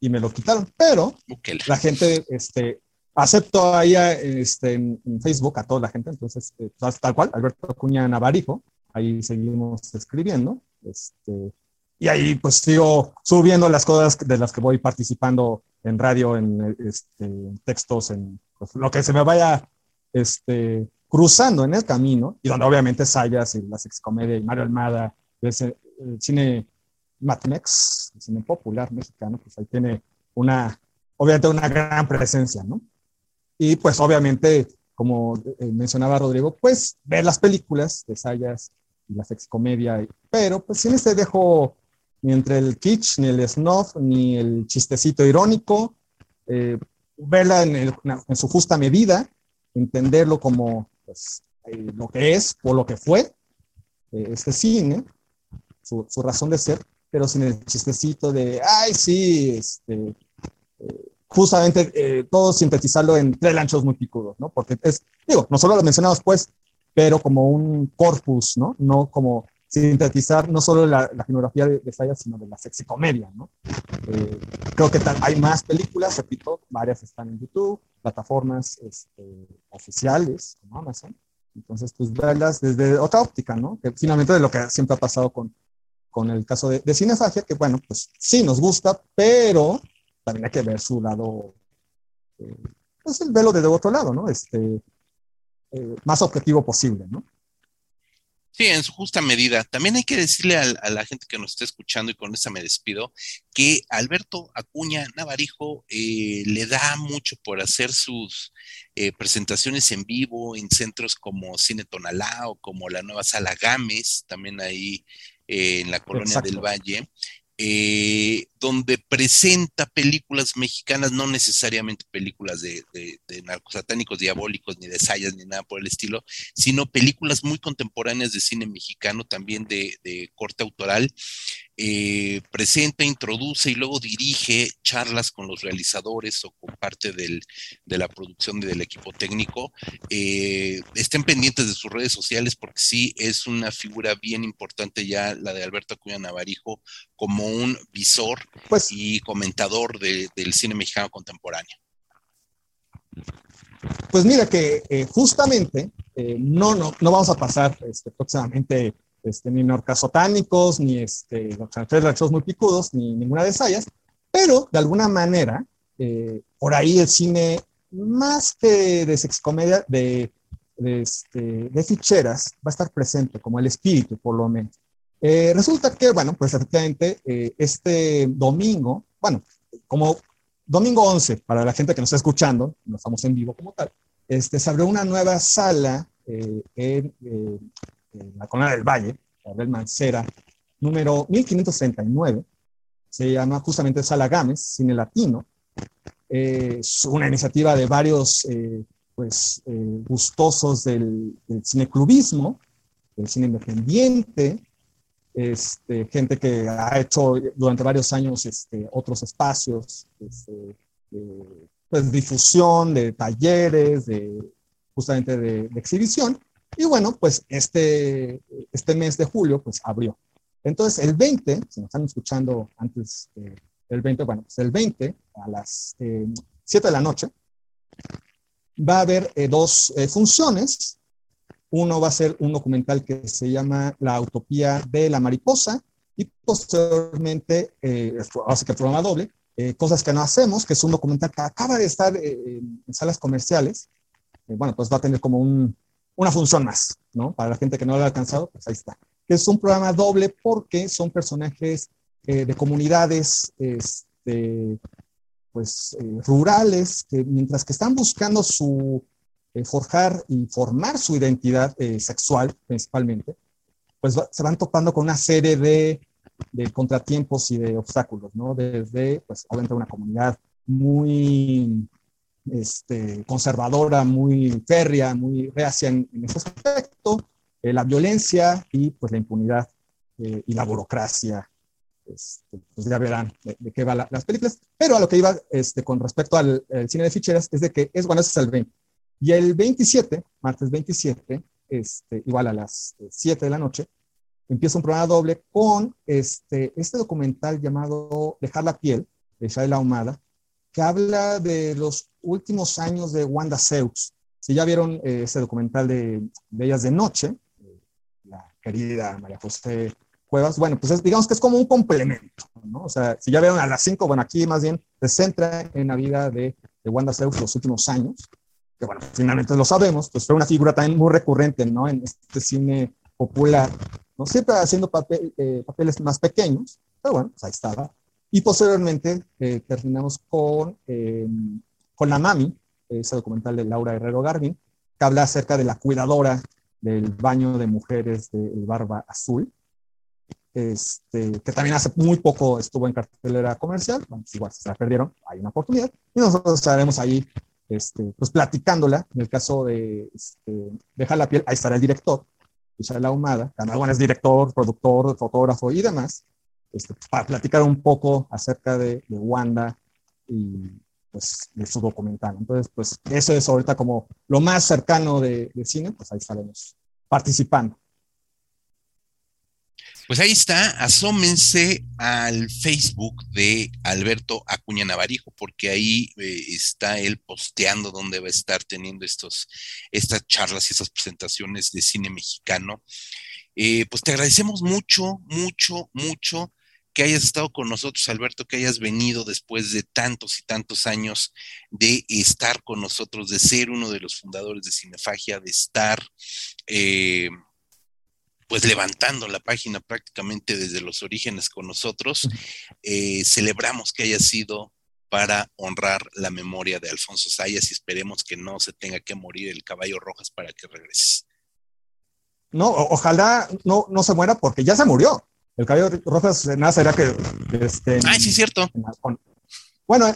y me lo quitaron. Pero la gente, este, acepto ahí este, en, Facebook a toda la gente, entonces, eh, tal cual, Alberto Acuña Navarijo, ahí seguimos escribiendo. Este, y ahí pues sigo subiendo las cosas de las que voy participando en radio, en este, textos, en pues, lo que se me vaya este, cruzando en el camino, y donde obviamente Sayas y la sexicomedia y Mario Almada, el, cine Matmex, el cine popular mexicano, pues ahí tiene una, obviamente una gran presencia, ¿no? Y pues obviamente, como eh, mencionaba Rodrigo, pues ver las películas de Sayas y la sexicomedia, pero pues sin este dejo ni entre el kitsch, ni el snuff, ni el chistecito irónico, eh, verla en, su justa medida, entenderlo como pues, eh, lo que es o lo que fue eh, este cine, su, razón de ser, pero sin el chistecito de, ay, sí, este, justamente todo sintetizarlo en tres lanchos muy picudos, ¿no? Porque es, digo, no solo lo mencionamos pues, pero como un corpus, ¿no? No como sintetizar no solo la, la filmografía de, de sino de la sexicomedia, ¿no? Eh, creo que hay más películas, repito, varias están en YouTube, plataformas este, oficiales como Amazon. Entonces, pues verlas desde otra óptica, ¿no? Que finalmente de lo que siempre ha pasado con, con el caso de, de Cinefagia, que bueno, pues sí nos gusta, pero también hay que ver su lado, eh, pues el velo desde otro lado, ¿no? Este, eh, más objetivo posible, ¿no? Sí, en su justa medida. También hay que decirle a, la gente que nos está escuchando y con esta me despido, que Alberto Acuña Navarijo eh, le da mucho por hacer sus eh, presentaciones en vivo en centros como Cine Tonalá o como la nueva Sala Gámez, también ahí en la Colonia del Valle. Eh, donde presenta películas mexicanas, no necesariamente películas de, narcosatánicos diabólicos, ni de sayas, ni nada por el estilo, sino películas muy contemporáneas de cine mexicano, también de, corte autoral. Eh, presenta, introduce y luego dirige charlas con los realizadores o con parte de la producción y del equipo técnico. Eh, estén pendientes de sus redes sociales porque sí es una figura bien importante ya la de Alberto Acuña Navarijo como un visor pues, y comentador del cine mexicano contemporáneo. Pues mira que eh, justamente no, no, no vamos a pasar este, próximamente este, ni norcasotánicos, ni este, los muy picudos, ni ninguna de esas, pero de alguna manera, eh, por ahí el cine, más que de sexicomedia, de, de, este, de ficheras, va a estar presente como el espíritu, por lo menos. Eh, resulta que, bueno, pues efectivamente, eh, este domingo, bueno, como domingo 11, para la gente que nos está escuchando, no estamos en vivo como tal, este, se abrió una nueva sala eh, en, la Colina del Valle, del Mancera, número 1539. Se llama justamente Sala Cine Latino. es una iniciativa de varios pues, gustosos del, del cineclubismo, del cine independiente, este, gente que ha hecho durante varios años este, otros espacios este, de pues, difusión, de talleres, de, justamente de, exhibición. Y bueno, pues este, este mes de julio pues abrió. Entonces el 20, si nos están escuchando antes del 20, bueno, pues el 20 a las 7 eh, de la noche va a haber eh, dos eh, funciones. Uno va a ser un documental que se llama La Utopía de la Mariposa y posteriormente, eh, así que programa doble, eh, Cosas que no hacemos, que es un documental que acaba de estar eh, en salas comerciales. Eh, bueno, pues va a tener como un, una función más, ¿no? Para la gente que no lo ha alcanzado, pues ahí está. Es un programa doble porque son personajes de comunidades, este, pues, rurales, que mientras que están buscando su eh, forjar y formar su identidad eh, sexual principalmente, pues se van topando con una serie de, de, contratiempos y de obstáculos, ¿no? Desde, pues, obviamente una comunidad muy este, conservadora, muy férrea, muy reacia en, ese aspecto, eh, la violencia y pues la impunidad y la burocracia. Este, pues ya verán de, qué van las películas. Pero a lo que iba este, con respecto al, cine de ficheras es de que es, bueno, es el 20. Y el 27, martes 27, este, igual a las 7 de la noche, empieza un programa doble con este, este documental llamado Dejar la piel, de Shaila Ahumada, que habla de los últimos años de Wanda Seux. Si ya vieron eh, ese documental de, de, Ellas de Noche, la querida María José Cuevas, bueno, pues digamos que es como un complemento, ¿no? O sea, si ya vieron a las 5, bueno, aquí más bien se centra en la vida de, de Wanda Seux los últimos años que bueno, finalmente lo sabemos, pues fue una figura también muy recurrente, ¿no? En este cine popular, ¿no? Siempre haciendo papel, eh, papeles más pequeños, pero bueno, pues ahí estaba. Y posteriormente eh, terminamos con, em, con La Mami, ese documental de Laura Herrero Garvin, que habla acerca de la cuidadora del baño de mujeres de Barba Azul, este, que también hace muy poco estuvo en cartelera comercial, bueno, pues igual se la perdieron, hay una oportunidad, y nosotros estaremos ahí este, pues platicándola, en el caso de este, Deja la piel, ahí estará el director, Isabel Ahumada, que además es director, productor, fotógrafo y demás, este, para platicar un poco acerca de, Wanda y pues de su documental. Entonces, pues eso es ahorita como lo más cercano de, cine, pues ahí estaremos participando. Pues ahí está, asómense al Facebook de Alberto Acuña Navarijo, porque ahí eh, está él posteando dónde va a estar teniendo estos, estas charlas y estas presentaciones de cine mexicano. Eh, pues te agradecemos mucho, mucho, mucho que hayas estado con nosotros, Alberto, que hayas venido después de tantos y tantos años de estar con nosotros, de ser uno de los fundadores de Cinefagia, de estar... Eh, pues levantando la página prácticamente desde los orígenes con nosotros. Eh, celebramos que haya sido para honrar la memoria de Alfonso Sayas y esperemos que no se tenga que morir el caballo rojas para que regreses. No, ojalá no, no se muera porque ya se murió. El cabello rojo nada sería que. Este, Ay, sí, cierto. bueno,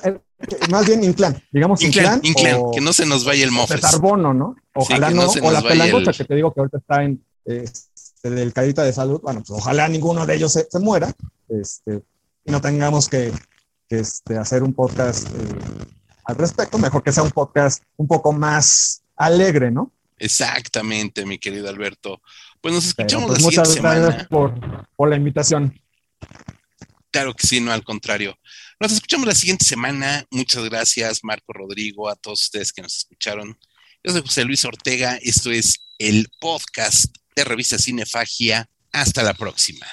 más bien Inclán, digamos Inclán. Inclán, que no se nos vaya el mofes. De carbono, ¿no? Ojalá no, o la pelangocha que te digo que ahorita está en este, del carita de salud. Bueno, pues ojalá ninguno de ellos se, muera este, y no tengamos que, este, hacer un podcast eh, al respecto. Mejor que sea un podcast un poco más alegre, ¿no? Exactamente, mi querido Alberto. Pues nos escuchamos pues la muchas siguiente gracias Por, por la invitación. Claro que sí, no al contrario. Nos escuchamos la siguiente semana. Muchas gracias, Marco Rodrigo, a todos ustedes que nos escucharon. Yo soy José Luis Ortega. Esto es el podcast de Revista Cinefagia. Hasta la próxima.